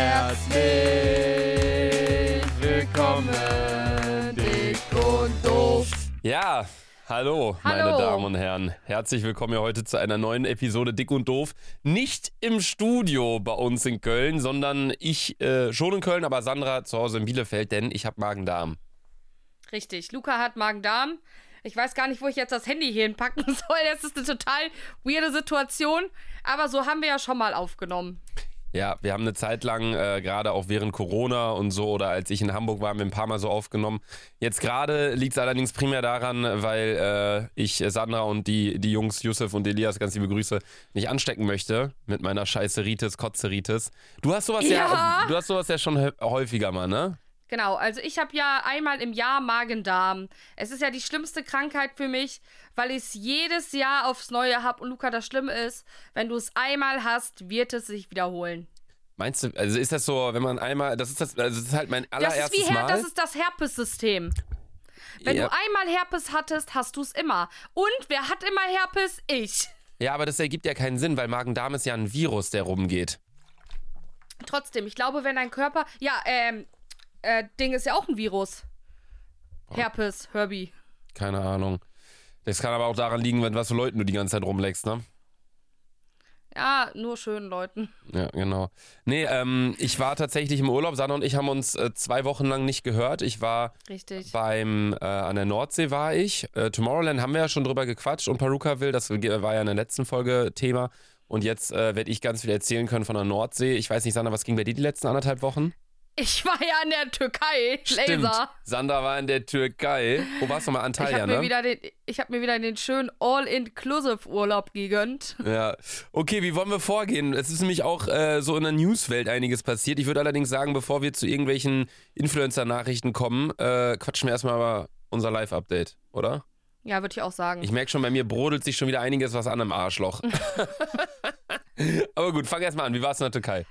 Herzlich willkommen, dick und doof. Ja, hallo, meine Hallo. Damen und Herren. Herzlich willkommen hier heute zu einer neuen Episode Dick und Doof. Nicht im Studio bei uns in Köln, sondern ich äh, schon in Köln, aber Sandra zu Hause in Bielefeld, denn ich habe Magen-Darm. Richtig, Luca hat Magen-Darm. Ich weiß gar nicht, wo ich jetzt das Handy hier hinpacken soll. Das ist eine total weirde Situation. Aber so haben wir ja schon mal aufgenommen. Ja, wir haben eine Zeit lang, äh, gerade auch während Corona und so, oder als ich in Hamburg war, haben wir ein paar Mal so aufgenommen. Jetzt gerade liegt es allerdings primär daran, weil äh, ich Sandra und die, die Jungs, Yusuf und Elias, ganz liebe Grüße, nicht anstecken möchte mit meiner Scheißeritis, Kotzeritis. Du hast sowas ja, Ja. du hast sowas ja schon hä- häufiger mal, ne? Genau, also ich habe ja einmal im Jahr Magen-Darm. Es ist ja die schlimmste Krankheit für mich, weil ich es jedes Jahr aufs Neue habe. Und Luca, das Schlimme ist, wenn du es einmal hast, wird es sich wiederholen. Meinst du, also ist das so, wenn man einmal, das ist das, also das ist halt mein Das allererstes ist wie Her Mal. das ist das Herpes-System. Wenn ja, du einmal Herpes hattest, hast du es immer. Und wer hat immer Herpes? Ich. ja, aber das ergibt ja keinen Sinn, weil Magen-Darm ist ja ein Virus, der rumgeht. Trotzdem, ich glaube, wenn dein Körper. Ja, ähm, äh, Ding ist ja auch ein Virus. Herpes, Herbie. Keine Ahnung. Das kann aber auch daran liegen, wenn was für Leuten du die ganze Zeit rumleckst, ne? Ja, nur schönen Leuten. Ja, genau. Nee, ähm, ich war tatsächlich im Urlaub. Sandra und ich haben uns äh, zwei Wochen lang nicht gehört. Ich war Richtig. beim, äh, an der Nordsee war ich. Äh, Tomorrowland haben wir ja schon drüber gequatscht und Perukaville, das war ja in der letzten Folge Thema. Und jetzt äh, werde ich ganz viel erzählen können von der Nordsee. Ich weiß nicht, Sandra, was ging bei dir die letzten anderthalb Wochen? Ich war ja in der Türkei. Stimmt. Laser. Sandra war in der Türkei. Wo warst du mal? Ich Antalya, habe mir, ne? wieder den, ich hab mir wieder den schönen All-Inclusive-Urlaub gegönnt. Ja, okay, wie wollen wir vorgehen? Es ist nämlich auch äh, so in der Newswelt einiges passiert. Ich würde allerdings sagen, bevor wir zu irgendwelchen Influencer-Nachrichten kommen, äh, quatschen wir erstmal über unser Live-Update, oder? Ja, würde ich auch sagen. Ich merke schon, bei mir brodelt sich schon wieder einiges was an im Arschloch. Aber gut, fang erstmal an. Wie war es in der Türkei?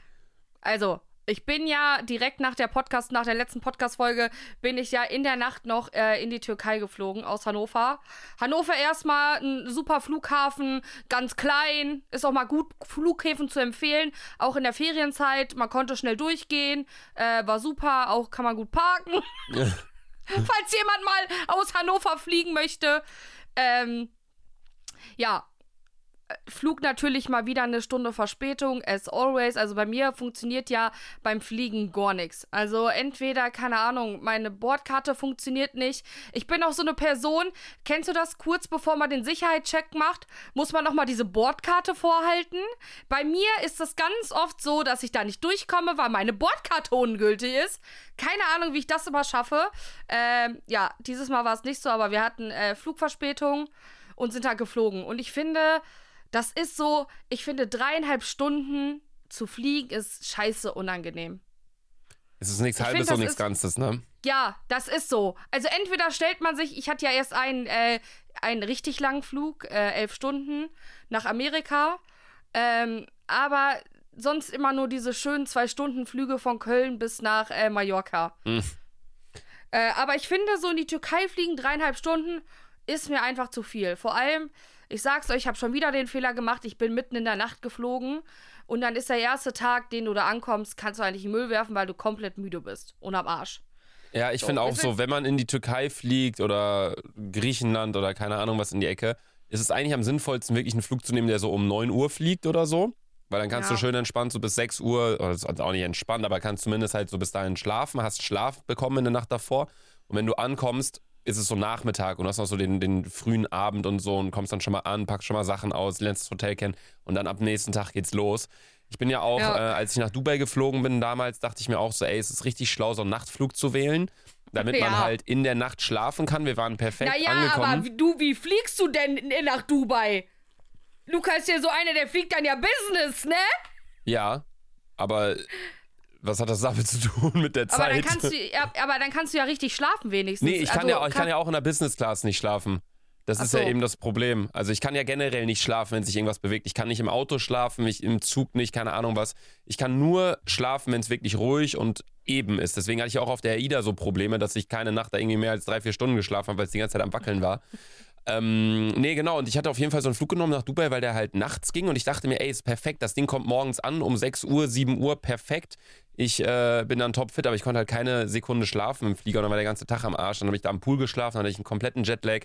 Also, ich bin ja direkt nach der Podcast, nach der letzten Podcast-Folge, bin ich ja in der Nacht noch äh, in die Türkei geflogen aus Hannover. Hannover erstmal ein super Flughafen, ganz klein, ist auch mal gut, Flughäfen zu empfehlen, auch in der Ferienzeit. Man konnte schnell durchgehen, äh, war super, auch kann man gut parken. Falls jemand mal aus Hannover fliegen möchte. Ähm, ja, Flug natürlich mal wieder eine Stunde Verspätung, as always. Also bei mir funktioniert ja beim Fliegen gar nichts. Also entweder, keine Ahnung, meine Bordkarte funktioniert nicht. Ich bin auch so eine Person, kennst du das? Kurz bevor man den Sicherheitscheck macht, muss man nochmal diese Bordkarte vorhalten. Bei mir ist das ganz oft so, dass ich da nicht durchkomme, weil meine Bordkarte ungültig ist. Keine Ahnung, wie ich das immer schaffe. Ähm, ja, dieses Mal war es nicht so, aber wir hatten äh, Flugverspätung und sind da geflogen. Und ich finde, das ist so, ich finde, dreieinhalb Stunden zu fliegen ist scheiße unangenehm. Es ist nichts Ich Halbes find, und nichts ist- Ganzes, ne? Ja, das ist so. Also entweder stellt man sich, ich hatte ja erst einen, äh, einen richtig langen Flug, äh, elf Stunden nach Amerika, ähm, aber sonst immer nur diese schönen zwei Stunden Flüge von Köln bis nach äh, Mallorca. Mhm. Aber ich finde, so in die Türkei fliegen dreieinhalb Stunden ist mir einfach zu viel. Vor allem, ich sag's euch, ich habe schon wieder den Fehler gemacht. Ich bin mitten in der Nacht geflogen und dann ist der erste Tag, den du da ankommst, kannst du eigentlich in den Müll werfen, weil du komplett müde bist und am Arsch. Ja, ich finde auch so, wenn man in die Türkei fliegt oder Griechenland oder keine Ahnung was in die Ecke, ist es eigentlich am sinnvollsten, wirklich einen Flug zu nehmen, der so um 9 Uhr fliegt oder so. Weil dann kannst Ja. du schön entspannt so bis 6 Uhr, oder das ist auch nicht entspannt, aber kannst zumindest halt so bis dahin schlafen, hast Schlaf bekommen in der Nacht davor. Und wenn du ankommst, ist es so Nachmittag und hast noch so den, den frühen Abend und so und kommst dann schon mal an, packst schon mal Sachen aus, lernst das Hotel kennen und dann ab nächsten Tag geht's los. Ich bin ja auch, Ja. Äh, als ich nach Dubai geflogen bin damals, dachte ich mir auch so, ey, es ist richtig schlau, so einen Nachtflug zu wählen, damit man Ja. halt in der Nacht schlafen kann. Wir waren perfekt Naja, angekommen. aber wie- du, wie fliegst du denn nach Dubai? Luca ist ja so einer, der fliegt dann ja Business, ne? ja, aber was hat das damit zu tun mit der Aber Zeit? dann, kannst du, ja, aber dann kannst du ja richtig schlafen wenigstens. nee, ich kann, also, ja, auch- ich kann ja auch in der Business Class nicht schlafen. Das Ach ist ja so. eben das Problem. Also ich kann ja generell nicht schlafen, wenn sich irgendwas bewegt. Ich kann nicht im Auto schlafen, ich im Zug nicht, keine Ahnung was. Ich kann nur schlafen, wenn es wirklich ruhig und eben ist. Deswegen hatte ich auch auf der AIDA so Probleme, dass ich keine Nacht da irgendwie mehr als drei, vier Stunden geschlafen habe, weil es die ganze Zeit am Wackeln war. Ähm, nee, genau. Und ich hatte auf jeden Fall so einen Flug genommen nach Dubai, weil der halt nachts ging. Und ich dachte mir, ey, ist perfekt. Das Ding kommt morgens an um 6 Uhr, 7 Uhr, perfekt. Ich äh, bin dann topfit, aber ich konnte halt keine Sekunde schlafen im Flieger. Und dann war der ganze Tag am Arsch. Dann habe ich da am Pool geschlafen, dann hatte ich einen kompletten Jetlag.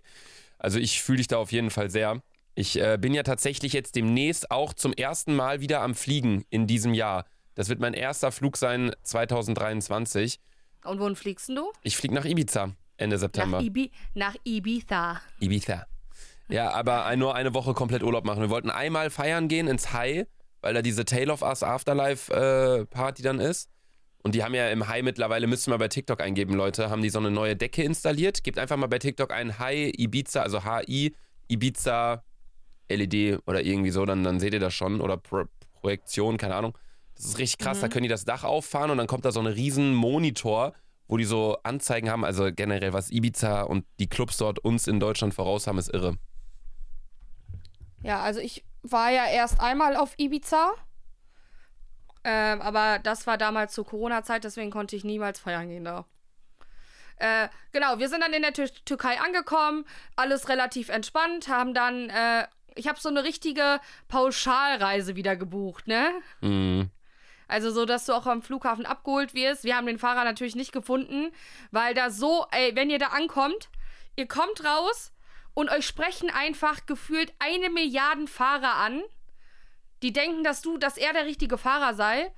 Also ich fühle dich da auf jeden Fall sehr. Ich äh, bin ja tatsächlich jetzt demnächst auch zum ersten Mal wieder am Fliegen in diesem Jahr. Das wird mein erster Flug sein 2023. Und wohin fliegst du? Ich fliege nach Ibiza Ende September. Nach, Ibi nach Ibiza. Ibiza. Ja, aber nur eine Woche komplett Urlaub machen. Wir wollten einmal feiern gehen ins High, weil da diese Tale of Us Afterlife äh, Party dann ist. Und die haben ja im High mittlerweile, müsst ihr mal bei TikTok eingeben, Leute, haben die so eine neue Decke installiert. Gebt einfach mal bei TikTok ein High Ibiza, also HI Ibiza LED oder irgendwie so, dann, dann seht ihr das schon. Oder Pro Projektion, keine Ahnung. Das ist richtig krass. Mhm. Da können die das Dach auffahren und dann kommt da so ein riesen Monitor, wo die so Anzeigen haben. Also generell, was Ibiza und die Clubs dort uns in Deutschland voraus haben, ist irre. Ja, also ich war ja erst einmal auf Ibiza. Ähm, aber das war damals zur Corona-Zeit, deswegen konnte ich niemals feiern gehen da. Äh, genau, wir sind dann in der Tür Türkei angekommen, alles relativ entspannt, haben dann, äh, ich habe so eine richtige Pauschalreise wieder gebucht, ne? Mhm. Also so, dass du auch am Flughafen abgeholt wirst. Wir haben den Fahrer natürlich nicht gefunden, weil da so, ey, wenn ihr da ankommt, ihr kommt raus und euch sprechen einfach gefühlt eine Milliarden Fahrer an, die denken, dass du, dass er der richtige Fahrer sei.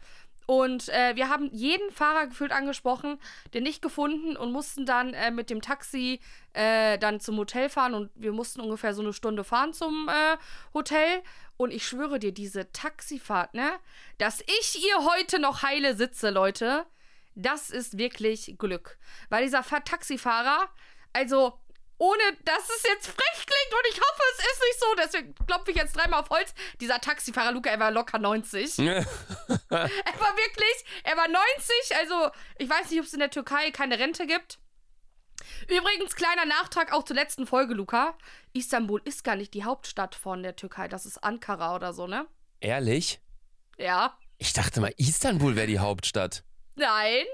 Und äh, wir haben jeden Fahrer gefühlt angesprochen, den nicht gefunden und mussten dann äh, mit dem Taxi äh, dann zum Hotel fahren und wir mussten ungefähr so eine Stunde fahren zum äh, Hotel. Und ich schwöre dir, diese Taxifahrt, ne? Dass ich hier heute noch heile sitze, Leute, das ist wirklich Glück. Weil dieser Fa- Taxifahrer, also ohne dass es jetzt frech klingt und ich hoffe, es ist nicht so, deswegen klopfe ich jetzt dreimal auf Holz. Dieser Taxifahrer, Luca, er war locker 90. Er war wirklich, er war 90, also ich weiß nicht, ob es in der Türkei keine Rente gibt. Übrigens, kleiner Nachtrag auch zur letzten Folge, Luca. Istanbul ist gar nicht die Hauptstadt von der Türkei, das ist Ankara oder so, ne? Ehrlich? Ja. Ich dachte mal, Istanbul wäre die Hauptstadt. Nein.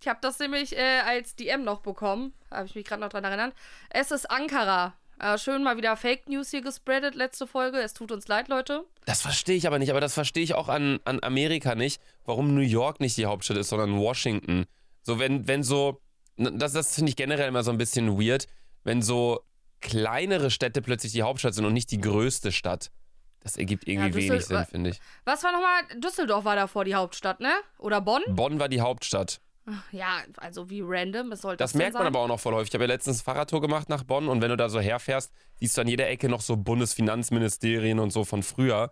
Ich habe das nämlich äh, als DM noch bekommen. Habe ich mich gerade noch dran erinnert. Es ist Ankara. Äh, schön mal wieder Fake News hier gespreadet, letzte Folge. Es tut uns leid, Leute. Das verstehe ich aber nicht, aber das verstehe ich auch an, an Amerika nicht, warum New York nicht die Hauptstadt ist, sondern Washington. So, wenn, wenn so, das, das finde ich generell immer so ein bisschen weird, wenn so kleinere Städte plötzlich die Hauptstadt sind und nicht die größte Stadt. Das ergibt irgendwie Ja, wenig Sinn, finde ich. Was war nochmal? Düsseldorf war davor die Hauptstadt, ne? Oder Bonn? Bonn war die Hauptstadt. Ja, also wie random. Es sollte Das denn merkt man sein? aber auch noch voll häufig. Ich habe ja letztens Fahrradtour gemacht nach Bonn und wenn du da so herfährst, siehst du an jeder Ecke noch so Bundesfinanzministerien und so von früher.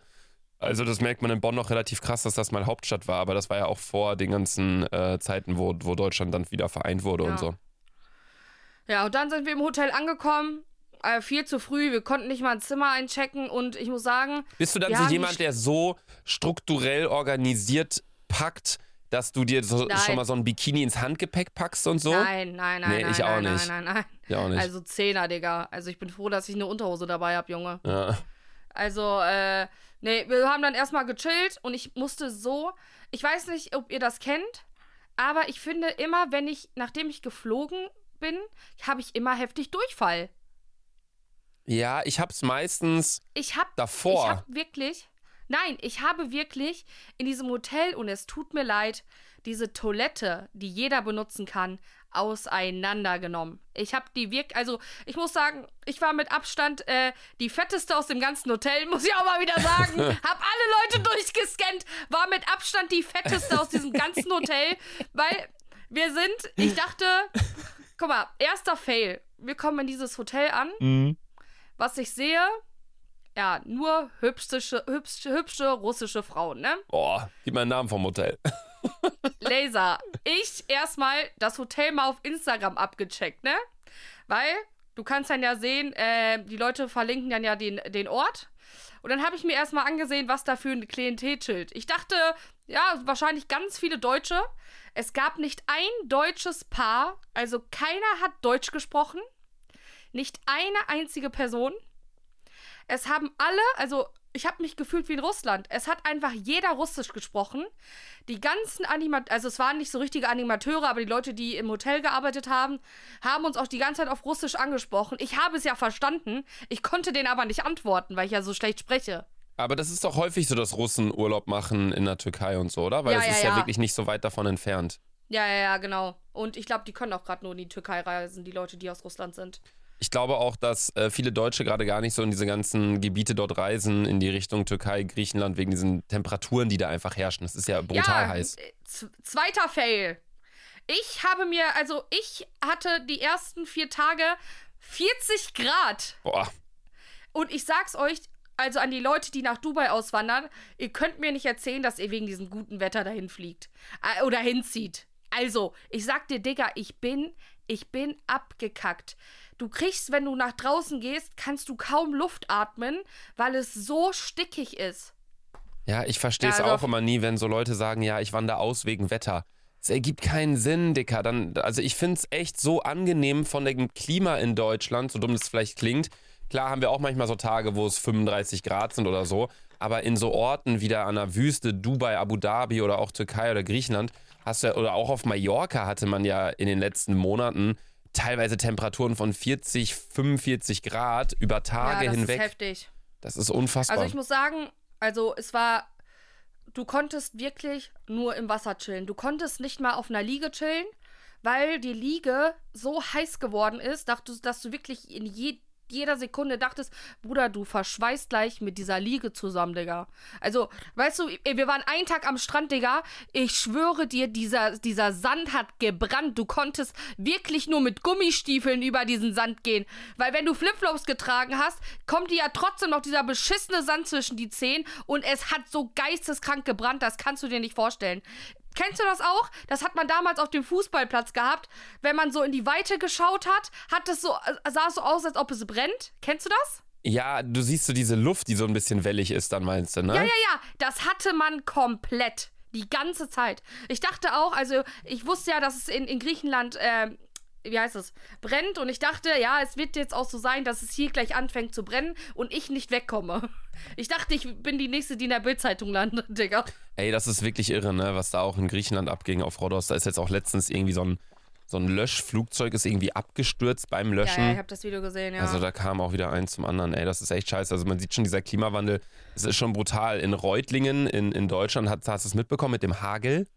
Also das merkt man in Bonn noch relativ krass, dass das mal Hauptstadt war, aber das war ja auch vor den ganzen äh, Zeiten, wo, wo Deutschland dann wieder vereint wurde Ja. und so. Ja, und dann sind wir im Hotel angekommen. Äh, viel zu früh. Wir konnten nicht mal ein Zimmer einchecken. Und ich muss sagen, Bist du dann so jemand, der so strukturell organisiert packt, dass du dir so, schon mal so ein Bikini ins Handgepäck packst und so? nein, nein, nein, Nee, nein, ich auch nein, nicht. nein, nein, nein. Ja, auch nicht. Also Zehner, Digga. Also ich bin froh, dass ich eine Unterhose dabei habe, Junge. ja. Also, äh, nee, wir haben dann erstmal gechillt und ich musste so, ich weiß nicht, ob ihr das kennt, aber ich finde immer, wenn ich, nachdem ich geflogen bin, habe ich immer heftig Durchfall. ja, ich hab's meistens Ich habe davor. Ich habe wirklich, nein, ich habe wirklich in diesem Hotel, und es tut mir leid, diese Toilette, die jeder benutzen kann, auseinandergenommen. Ich habe die wirklich, also ich muss sagen, ich war mit Abstand äh, die fetteste aus dem ganzen Hotel, muss ich auch mal wieder sagen. hab alle Leute durchgescannt, war mit Abstand die fetteste aus diesem ganzen Hotel, weil wir sind, ich dachte, guck mal, erster Fail. Wir kommen in dieses Hotel an. Mhm. Was ich sehe, ja, nur hübsche, hübsche, hübsche russische Frauen, ne? Boah, gib mal einen Namen vom Hotel. Laser. Ich erstmal das Hotel mal auf Instagram abgecheckt, ne? Weil du kannst dann ja sehen, äh, die Leute verlinken dann ja den, den Ort. Und dann habe ich mir erstmal angesehen, was da für ein Klientelschild. Ich dachte, ja, wahrscheinlich ganz viele Deutsche. Es gab nicht ein deutsches Paar, also keiner hat Deutsch gesprochen. Nicht eine einzige Person. Es haben alle, also ich habe mich gefühlt wie in Russland. Es hat einfach jeder Russisch gesprochen. Die ganzen Animateure, also es waren nicht so richtige Animateure, aber die Leute, die im Hotel gearbeitet haben, haben uns auch die ganze Zeit auf Russisch angesprochen. Ich habe es ja verstanden, ich konnte denen aber nicht antworten, weil ich ja so schlecht spreche. Aber das ist doch häufig so, dass Russen Urlaub machen in der Türkei und so, oder? Weil Ja, es ja, ist ja, ja. wirklich nicht so weit davon entfernt. Ja, ja, ja, genau. Und ich glaube, die können auch gerade nur in die Türkei reisen, die Leute, die aus Russland sind. Ich glaube auch, dass äh, viele Deutsche gerade gar nicht so in diese ganzen Gebiete dort reisen, in die Richtung Türkei, Griechenland, wegen diesen Temperaturen, die da einfach herrschen. Das ist ja brutal ja, heiß. äh, Zweiter Fail. Ich habe mir, also ich hatte die ersten vier Tage 40 Grad. Boah. Und ich sag's euch, also an die Leute, die nach Dubai auswandern, ihr könnt mir nicht erzählen, dass ihr wegen diesem guten Wetter dahin fliegt. Äh, oder hinzieht. Also, ich sag dir, Digga, ich bin, ich bin abgekackt. Du kriegst, wenn du nach draußen gehst, kannst du kaum Luft atmen, weil es so stickig ist. Ja, ich verstehe es Ja, also auch immer nie, wenn so Leute sagen, ja, ich wandere aus wegen Wetter. Es ergibt keinen Sinn, Dicker. Dann, also ich finde es echt so angenehm von dem Klima in Deutschland, so dumm es vielleicht klingt. Klar haben wir auch manchmal so Tage, wo es 35 Grad sind oder so. Aber in so Orten wie da an der Wüste, Dubai, Abu Dhabi oder auch Türkei oder Griechenland, hast du ja, oder auch auf Mallorca hatte man ja in den letzten Monaten teilweise Temperaturen von 40, 45 Grad über Tage ja, das hinweg. ist heftig. das ist unfassbar. Also ich muss sagen, also es war, du konntest wirklich nur im Wasser chillen. Du konntest nicht mal auf einer Liege chillen, weil die Liege so heiß geworden ist, dass du, dass du wirklich in je, jeder Sekunde dachtest, Bruder, du verschweißt gleich mit dieser Liege zusammen, Digga. Also, weißt du, wir waren einen Tag am Strand, Digga. Ich schwöre dir, dieser, dieser Sand hat gebrannt. Du konntest wirklich nur mit Gummistiefeln über diesen Sand gehen. Weil wenn du Flipflops getragen hast, kommt dir ja trotzdem noch dieser beschissene Sand zwischen die Zehen und es hat so geisteskrank gebrannt, das kannst du dir nicht vorstellen. Kennst du das auch? Das hat man damals auf dem Fußballplatz gehabt. Wenn man so in die Weite geschaut hat, hat es so, äh, sah es so aus, als ob es brennt. Kennst du das? Ja, du siehst so diese Luft, die so ein bisschen wellig ist, dann meinst du, ne? Ja, ja, ja. Das hatte man komplett. Die ganze Zeit. Ich dachte auch, also ich wusste ja, dass es in, in Griechenland, ähm, wie heißt es, brennt. Und ich dachte, ja, es wird jetzt auch so sein, dass es hier gleich anfängt zu brennen und ich nicht wegkomme. Ich dachte, ich bin die nächste, die in der Bildzeitung landet, Digga. Ey, das ist wirklich irre, ne? Was da auch in Griechenland abging auf Rhodos. Da ist jetzt auch letztens irgendwie so ein, so ein Löschflugzeug ist irgendwie abgestürzt beim Löschen. Ja, ja, ich habe das Video gesehen, ja. Also da kam auch wieder eins zum anderen. Ey, das ist echt scheiße. Also man sieht schon, dieser Klimawandel, es ist schon brutal. In Reutlingen in, in Deutschland, hat, hast du es mitbekommen mit dem Hagel?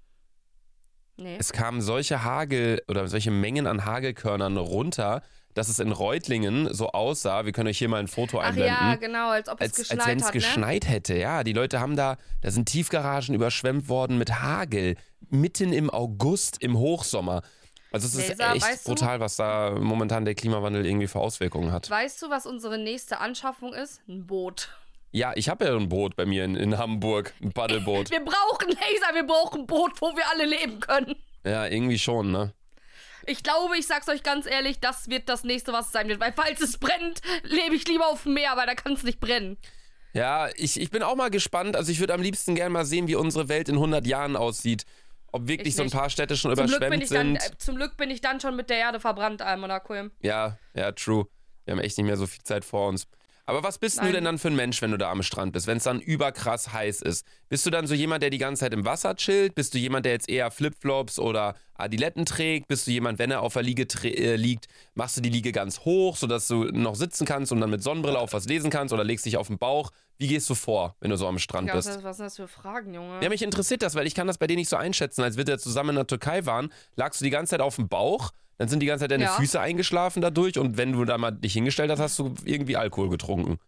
Nee. Es kamen solche Hagel oder solche Mengen an Hagelkörnern runter, dass es in Reutlingen so aussah. Wir können euch hier mal ein Foto Ach einblenden. ja, genau, als ob es als, als geschneit wenn es ne? geschneit hätte, ja. Die Leute haben da, da sind Tiefgaragen überschwemmt worden mit Hagel, mitten im August, im Hochsommer. Also es ist Laser, echt weißt du? brutal, was da momentan der Klimawandel irgendwie für Auswirkungen hat. Weißt du, was unsere nächste Anschaffung ist? Ein Boot. Ja, ich habe ja ein Boot bei mir in, in Hamburg, ein Paddelboot. Wir brauchen Laser, wir brauchen ein Boot, wo wir alle leben können. ja, irgendwie schon, ne? Ich glaube, ich sag's euch ganz ehrlich, das wird das nächste, was es sein wird. Weil falls es brennt, lebe ich lieber auf dem Meer, weil da kann es nicht brennen. Ja, ich, ich bin auch mal gespannt. Also ich würde am liebsten gerne mal sehen, wie unsere Welt in 100 Jahren aussieht. Ob wirklich Ich so ein nicht. paar Städte schon Zum überschwemmt ich dann, sind. äh, zum Glück bin ich dann schon mit der Erde verbrannt, Almonakulm. Ja, ja, true. Wir haben echt nicht mehr so viel Zeit vor uns. Aber was bist du Nein. denn dann für ein Mensch, wenn du da am Strand bist, wenn es dann überkrass heiß ist? Bist du dann so jemand, der die ganze Zeit im Wasser chillt? Bist du jemand, der jetzt eher Flipflops oder Adiletten trägt? Bist du jemand, wenn er auf der Liege äh, liegt, machst du die Liege ganz hoch, sodass du noch sitzen kannst und dann mit Sonnenbrille auf was lesen kannst oder legst dich auf den Bauch? Wie gehst du vor, wenn du so am Strand bist? ist- was sind das für Fragen, Junge? Ja, mich interessiert das, weil ich kann das bei dir nicht so einschätzen. Als wir da zusammen in der Türkei waren, lagst du die ganze Zeit auf dem Bauch, dann sind die ganze Zeit deine Ja. Füße eingeschlafen dadurch und wenn du da mal dich hingestellt hast, hast du irgendwie Alkohol getrunken.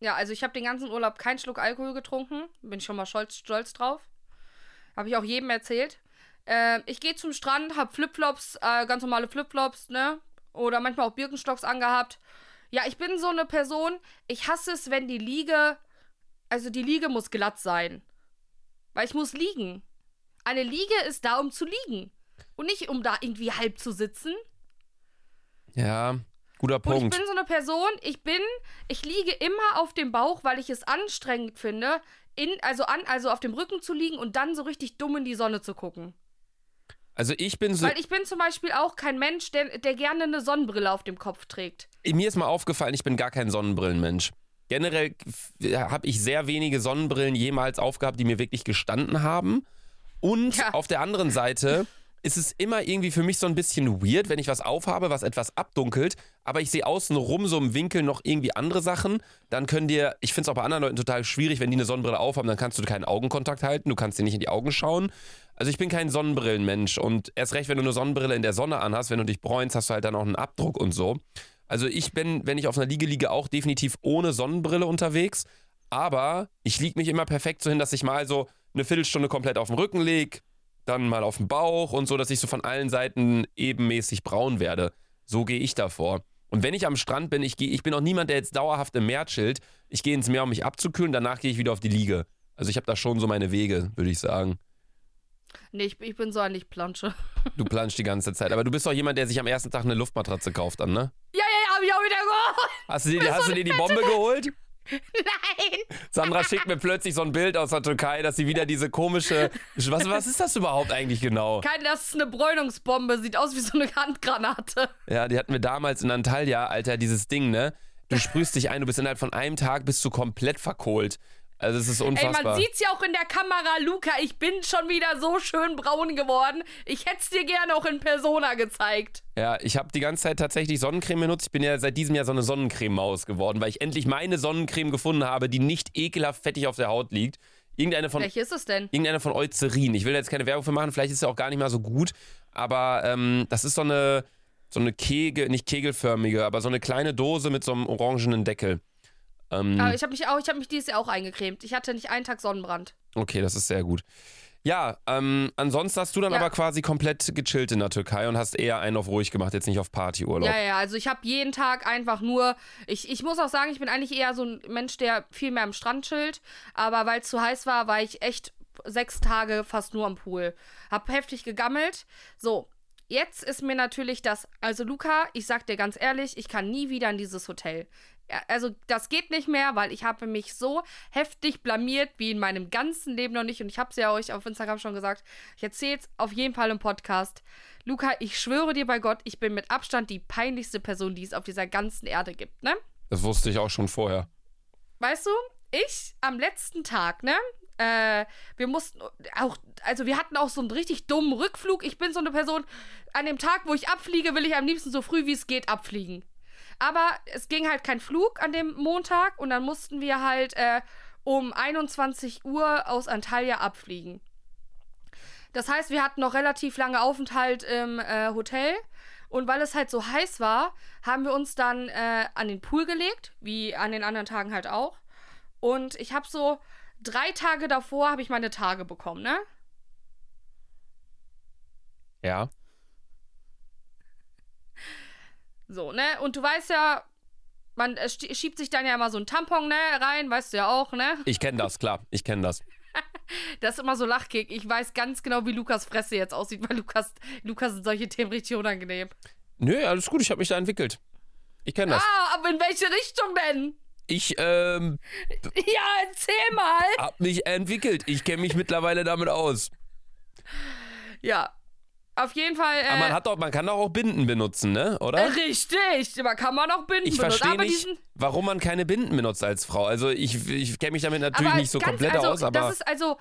Ja, also ich habe den ganzen Urlaub keinen Schluck Alkohol getrunken. Bin ich schon mal stolz, stolz drauf. Habe ich auch jedem erzählt. Äh, ich gehe zum Strand, habe Flipflops, äh, ganz normale Flipflops, ne? Oder manchmal auch Birkenstocks angehabt. Ja, ich bin so eine Person, ich hasse es, wenn die Liege, also die Liege muss glatt sein. Weil ich muss liegen. Eine Liege ist da, um zu liegen. Und nicht, um da irgendwie halb zu sitzen. Ja, guter Und Punkt. ich bin so eine Person, ich bin, ich liege immer auf dem Bauch, weil ich es anstrengend finde, in, also an, also auf dem Rücken zu liegen und dann so richtig dumm in die Sonne zu gucken. Also ich bin so, Weil ich bin zum Beispiel auch kein Mensch, der, der gerne eine Sonnenbrille auf dem Kopf trägt. mir ist mal aufgefallen, ich bin gar kein Sonnenbrillenmensch. generell habe ich sehr wenige Sonnenbrillen jemals aufgehabt, die mir wirklich gestanden haben. Und Ja. auf der anderen Seite ist es immer irgendwie für mich so ein bisschen weird, wenn ich was aufhabe, was etwas abdunkelt, aber ich sehe außenrum so im Winkel noch irgendwie andere Sachen. Dann können dir, ich finde es auch bei anderen Leuten total schwierig, wenn die eine Sonnenbrille aufhaben, dann kannst du keinen Augenkontakt halten, du kannst dir nicht in die Augen schauen. Also ich bin kein Sonnenbrillenmensch und erst recht, wenn du eine Sonnenbrille in der Sonne anhast, wenn du dich bräunst, hast du halt dann auch einen Abdruck und so. Also ich bin, wenn ich auf einer Liege liege, auch definitiv ohne Sonnenbrille unterwegs. Aber ich liege mich immer perfekt so hin, dass ich mal so eine Viertelstunde komplett auf dem Rücken lege, dann mal auf dem Bauch und so, dass ich so von allen Seiten ebenmäßig braun werde. So gehe ich davor. Und wenn ich am Strand bin, ich, geh, ich bin auch niemand, der jetzt dauerhaft im Meer chillt. Ich gehe ins Meer, um mich abzukühlen, danach gehe ich wieder auf die Liege. Also ich habe da schon so meine Wege, würde ich sagen. Nee, ich, ich bin so ein Lichtplansche. Du planst die ganze Zeit. Aber du bist doch jemand, der sich am ersten Tag eine Luftmatratze kauft dann, ne? Ja, ja, ja, hab ich auch wieder geholt. Hast du, dir, hast du dir die Bombe geholt? Nein. Sandra schickt mir plötzlich so ein Bild aus der Türkei, dass sie wieder diese komische. Was, was ist das überhaupt eigentlich genau? Kein, das ist eine Bräunungsbombe. Sieht aus wie so eine Handgranate. Ja, die hatten wir damals in Antalya, Alter, dieses Ding, ne? Du sprühst dich ein, du bist innerhalb von einem Tag bist du komplett verkohlt. Also es ist Ey, unfassbar. man sieht's ja auch in der Kamera, Luca. Ich bin schon wieder so schön braun geworden. Ich hätt's dir gerne auch in Persona gezeigt. Ja, ich habe die ganze Zeit tatsächlich Sonnencreme benutzt. Ich bin ja seit diesem Jahr so eine Sonnencreme-Maus geworden, weil ich endlich meine Sonnencreme gefunden habe, die nicht ekelhaft fettig auf der Haut liegt. Irgendeine von, Welche ist es denn? irgendeine von Eucerin. Ich will da jetzt keine Werbung für machen, vielleicht ist sie auch gar nicht mal so gut, aber ähm, das ist so eine, so eine Kegel, nicht kegelförmige, aber so eine kleine Dose mit so einem orangenen Deckel. Ähm, Aber ich habe mich auch, ich habe mich dieses Jahr auch eingecremt. Ich hatte nicht einen Tag Sonnenbrand. Okay, das ist sehr gut. Ja, ähm, ansonsten hast du dann Ja. aber quasi komplett gechillt in der Türkei und hast eher einen auf ruhig gemacht, jetzt nicht auf Partyurlaub. Ja, ja, also ich habe jeden Tag einfach nur. Ich, ich muss auch sagen, ich bin eigentlich eher so ein Mensch, der viel mehr am Strand chillt. Aber weil es zu heiß war, war ich echt sechs Tage fast nur am Pool. Hab heftig gegammelt. So, jetzt ist mir natürlich das. Also, Luca, ich sag dir ganz ehrlich, ich kann nie wieder in dieses Hotel. Also, das geht nicht mehr, weil ich habe mich so heftig blamiert wie in meinem ganzen Leben noch nicht. Und ich habe es ja euch auf Instagram schon gesagt. Ich erzähle es auf jeden Fall im Podcast. Luca, ich schwöre dir bei Gott, ich bin mit Abstand die peinlichste Person, die es auf dieser ganzen Erde gibt, ne? Das wusste ich auch schon vorher. Weißt du, ich am letzten Tag, ne? Äh, wir mussten auch, also wir hatten auch so einen richtig dummen Rückflug. Ich bin so eine Person, an dem Tag, wo ich abfliege, will ich am liebsten so früh wie es geht abfliegen. Aber es ging halt kein Flug an dem Montag und dann mussten wir halt äh, um 21 Uhr aus Antalya abfliegen. Das heißt, wir hatten noch relativ lange Aufenthalt im äh, Hotel. Und weil es halt so heiß war, haben wir uns dann äh, an den Pool gelegt, wie an den anderen Tagen halt auch. Und ich habe so drei Tage davor habe ich meine Tage bekommen, ne? Ja. So, ne? Und du weißt ja, man sch- schiebt sich dann ja immer so ein Tampon, ne, rein, weißt du ja auch, ne? Ich kenne das, klar. Ich kenne das. Das ist immer so Lachkick. Ich weiß ganz genau, wie Lukas Fresse jetzt aussieht, weil Lukas, Lukas sind solche Themen richtig unangenehm. Nö, alles gut. Ich habe mich da entwickelt. Ich kenne das. Ah, aber in welche Richtung denn? Ich ähm, Ja, erzähl mal. hab mich entwickelt. Ich kenne mich mittlerweile damit aus. Ja. Auf jeden Fall. Äh, Aber man, hat doch, man kann doch auch Binden benutzen, ne? äh, Oder? richtig. Aber kann man auch binden Ich benutzen. verstehe aber nicht, diesen- warum man keine Binden benutzt als Frau. Also ich, ich kenne mich damit natürlich aber nicht so ganz- komplett also, aus, aber Das ist also.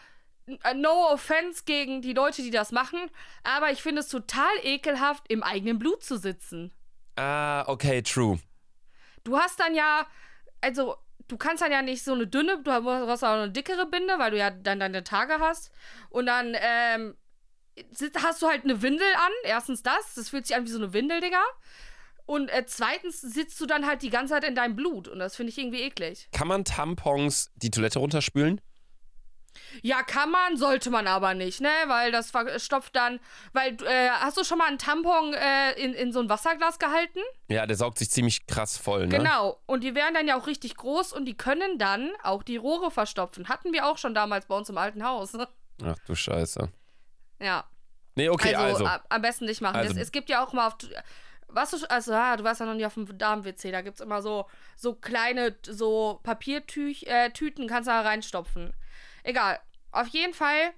äh, No offense gegen die Leute, die das machen, aber ich finde es total ekelhaft, im eigenen Blut zu sitzen. ah, okay, true. Du hast dann ja, also du kannst dann ja nicht so eine dünne, du hast auch eine dickere Binde, weil du ja dann deine Tage hast. Und dann ähm, hast du halt eine Windel an. Erstens das, das fühlt sich an wie so eine Windel, Digga. Und äh, zweitens sitzt du dann halt die ganze Zeit in deinem Blut. Und das finde ich irgendwie eklig. Kann man Tampons die Toilette runterspülen? Ja, kann man, sollte man aber nicht, ne? Weil das verstopft dann. Weil, äh, hast du schon mal einen Tampon äh, in, in so ein Wasserglas gehalten? Ja, der saugt sich ziemlich krass voll, ne? Genau. Und die werden dann ja auch richtig groß und die können dann auch die Rohre verstopfen. Hatten wir auch schon damals bei uns im alten Haus. Ach du Scheiße. Ja. Nee, okay, also, also. am besten nicht machen. Also- es, es gibt ja auch mal auf. Was du, also, ja, du warst ja noch nie auf dem Damen-WC, da gibt es immer so, so kleine, so Papiertüten, äh, kannst du da reinstopfen. Egal. Auf jeden Fall.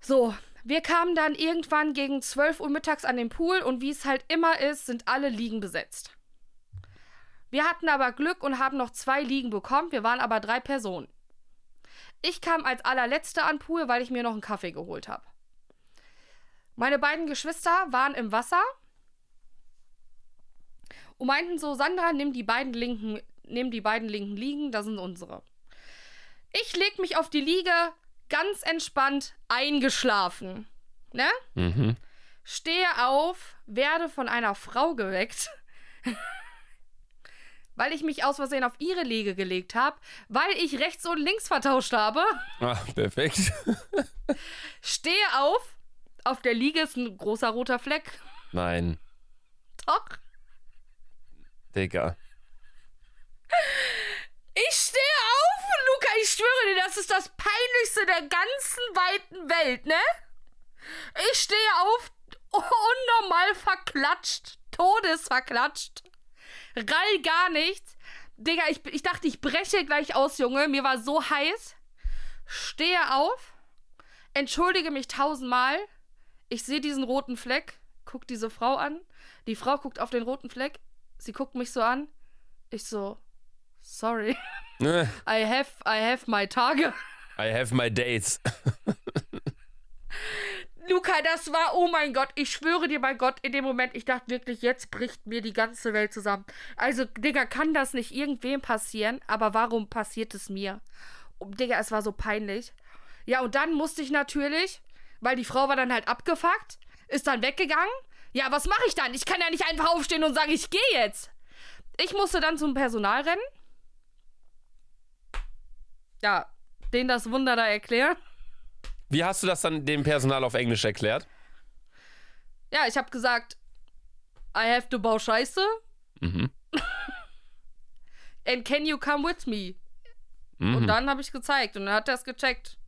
So, wir kamen dann irgendwann gegen 12 Uhr mittags an den Pool und wie es halt immer ist, sind alle Liegen besetzt. Wir hatten aber Glück und haben noch zwei Liegen bekommen. Wir waren aber drei Personen. Ich kam als allerletzte an Pool, weil ich mir noch einen Kaffee geholt habe. Meine beiden Geschwister waren im Wasser und meinten so, Sandra, nimm die beiden linken, nimm die beiden linken Liegen, das sind unsere. Ich leg mich auf die Liege, ganz entspannt eingeschlafen. Ne? Mhm. Stehe auf, werde von einer Frau geweckt, weil ich mich aus Versehen auf ihre Liege gelegt habe, weil ich rechts und links vertauscht habe. Ah, perfekt. Stehe auf, auf der Liege ist ein großer roter Fleck. Nein, Doch. Digga. Ich stehe auf, Luca, ich schwöre dir, das ist das Peinlichste der ganzen weiten Welt, ne? Ich stehe auf, unnormal verklatscht, todesverklatscht. Rall gar nichts. Digga, ich, ich dachte, ich breche gleich aus, Junge. Mir war so heiß. Stehe auf, entschuldige mich tausendmal. Ich sehe diesen roten Fleck, guck diese Frau an. Die Frau guckt auf den roten Fleck. Sie guckt mich so an. Ich so, sorry. I have, I have my Tage. I have my days. Luca, das war, oh mein Gott, ich schwöre dir bei Gott, in dem Moment, ich dachte wirklich, jetzt bricht mir die ganze Welt zusammen. Also, Digga, kann das nicht irgendwem passieren, aber warum passiert es mir? Oh, Digga, es war so peinlich. Ja, und dann musste ich natürlich, weil die Frau war dann halt abgefuckt, ist dann weggegangen. Ja, was mache ich dann? Ich kann ja nicht einfach aufstehen und sagen, ich gehe jetzt. Ich musste dann zum Personal rennen. Ja, denen das Wunder da erklären. Wie hast du das dann dem Personal auf Englisch erklärt? Ja, ich habe gesagt, I have to bau Scheiße. Mhm. And can you come with me? Mhm. Und dann habe ich gezeigt und dann hat er es gecheckt.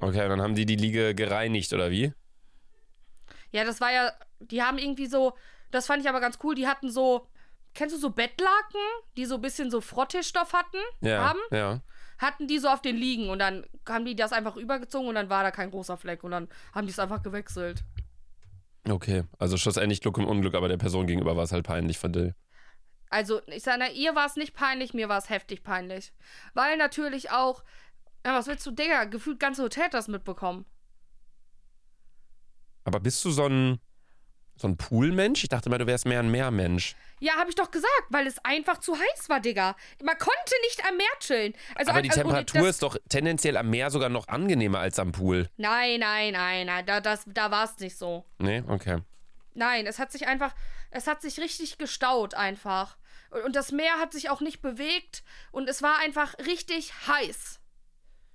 Okay, und dann haben die die Liege gereinigt, oder wie? Ja, das war ja, die haben irgendwie so, das fand ich aber ganz cool, die hatten so, kennst du so Bettlaken, die so ein bisschen so Frotteestoff hatten, Ja. haben? Ja. Hatten die so auf den Liegen und dann haben die das einfach übergezogen und dann war da kein großer Fleck und dann haben die es einfach gewechselt. Okay, also schlussendlich Glück im Unglück, aber der Person gegenüber war es halt peinlich von dir. Also, ich sage, na, ihr war es nicht peinlich, mir war es heftig peinlich. Weil natürlich auch, ja, was willst du, Digga, gefühlt ganze Hotel hat das mitbekommen. Aber bist du so ein, so ein Poolmensch? Ich dachte mal, du wärst mehr ein Meermensch. Ja, habe ich doch gesagt, weil es einfach zu heiß war, Digga. Man konnte nicht am Meer chillen. Also, aber die also, Temperatur ist doch tendenziell am Meer sogar noch angenehmer als am Pool. Nein, nein, nein, nein, da, das, da war es nicht so. Nee, okay. Nein, es hat sich einfach, es hat sich richtig gestaut einfach. Und das Meer hat sich auch nicht bewegt und es war einfach richtig heiß.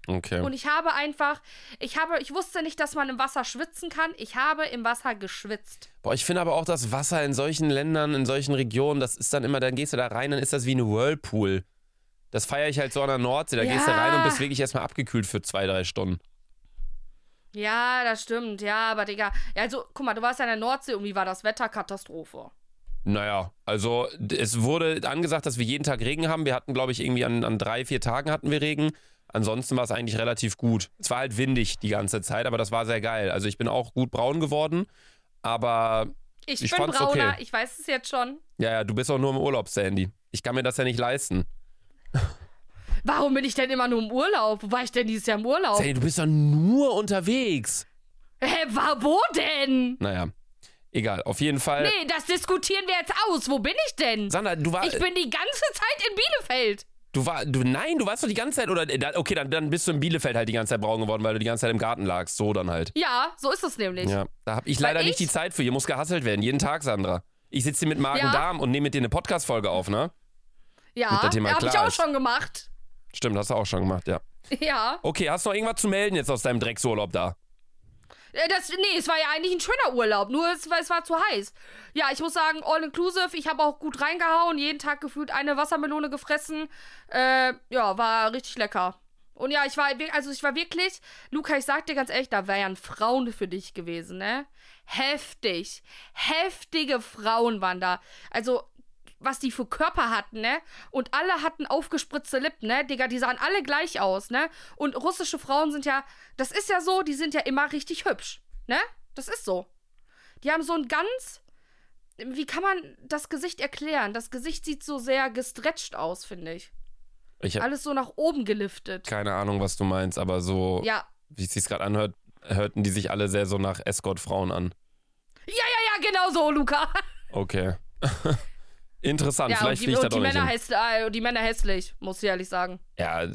Okay. Und ich habe einfach, ich habe, ich wusste nicht, dass man im Wasser schwitzen kann. Ich habe im Wasser geschwitzt. Boah, ich finde aber auch das Wasser in solchen Ländern, in solchen Regionen, das ist dann immer, dann gehst du da rein, dann ist das wie eine Whirlpool. Das feiere ich halt so an der Nordsee. Da gehst du Ja. rein und bist wirklich erstmal abgekühlt für zwei, drei Stunden. Ja, das stimmt. Ja, aber Digga, ja, also, guck mal, du warst ja in der Nordsee und wie war das Wetter? Katastrophe. Naja, also es wurde angesagt, dass wir jeden Tag Regen haben. Wir hatten, glaube ich, irgendwie an, an drei, vier Tagen hatten wir Regen. Ansonsten war es eigentlich relativ gut. Es war halt windig die ganze Zeit, aber das war sehr geil. Also ich bin auch gut braun geworden, aber Ich, Ich bin brauner, okay. ich weiß es jetzt schon. ja, ja, du bist auch nur im Urlaub, Sandy. Ich kann mir das ja nicht leisten. Warum bin ich denn immer nur im Urlaub? Wo war ich denn dieses Jahr im Urlaub? Sandy, du bist doch nur unterwegs. Hä, wa, wo denn? Naja, egal. Auf jeden Fall. Nee, das diskutieren wir jetzt aus. Wo bin ich denn? Sandra, du warst. Ich bin die ganze Zeit in Bielefeld. Du war, du, nein, du warst doch die ganze Zeit, oder, äh, okay, dann, dann bist du in Bielefeld halt die ganze Zeit braun geworden, weil du die ganze Zeit im Garten lagst. So dann halt. Ja, so ist es nämlich. Ja, da habe ich Weil leider ich- nicht die Zeit für. Hier muss gehasselt werden, jeden Tag, Sandra. Ich sitze hier mit Magen-Darm und nehme mit dir eine Podcast-Folge auf, ne? Ja, Damit das Thema hab ich auch ist. schon gemacht. Stimmt, hast du auch schon gemacht, ja. Ja. Okay, hast du noch irgendwas zu melden jetzt aus deinem Drecksurlaub da? Äh, Das, nee, es war ja eigentlich ein schöner Urlaub, nur es, war- es war zu heiß. Ja, ich muss sagen, all inclusive, ich habe auch gut reingehauen, jeden Tag gefühlt eine Wassermelone gefressen. Äh, ja, war richtig lecker. Und ja, ich war, also ich war wirklich, Luca, ich sag dir ganz ehrlich, da wären Frauen für dich gewesen, ne? Heftig. Heftige Frauen waren da. Also, was die für Körper hatten, ne? Und alle hatten aufgespritzte Lippen, ne? Digga, die sahen alle gleich aus, ne? Und russische Frauen sind ja, das ist ja so, die sind ja immer richtig hübsch, ne? Das ist so. Die haben so ein ganz, wie kann man das Gesicht erklären? Das Gesicht sieht so sehr gestretched aus, finde ich. Ich habe Alles so nach oben geliftet. keine Ahnung, was du meinst, aber so, Ja. wie es sich gerade anhört, hörten die sich alle sehr so nach Escort-Frauen an. Ja, ja, ja, genau so, Luca. Okay. Interessant, ja, vielleicht ich da und die, doch nicht Männer hin. häss, äh, die Männer hässlich, muss ich ehrlich sagen. Ja,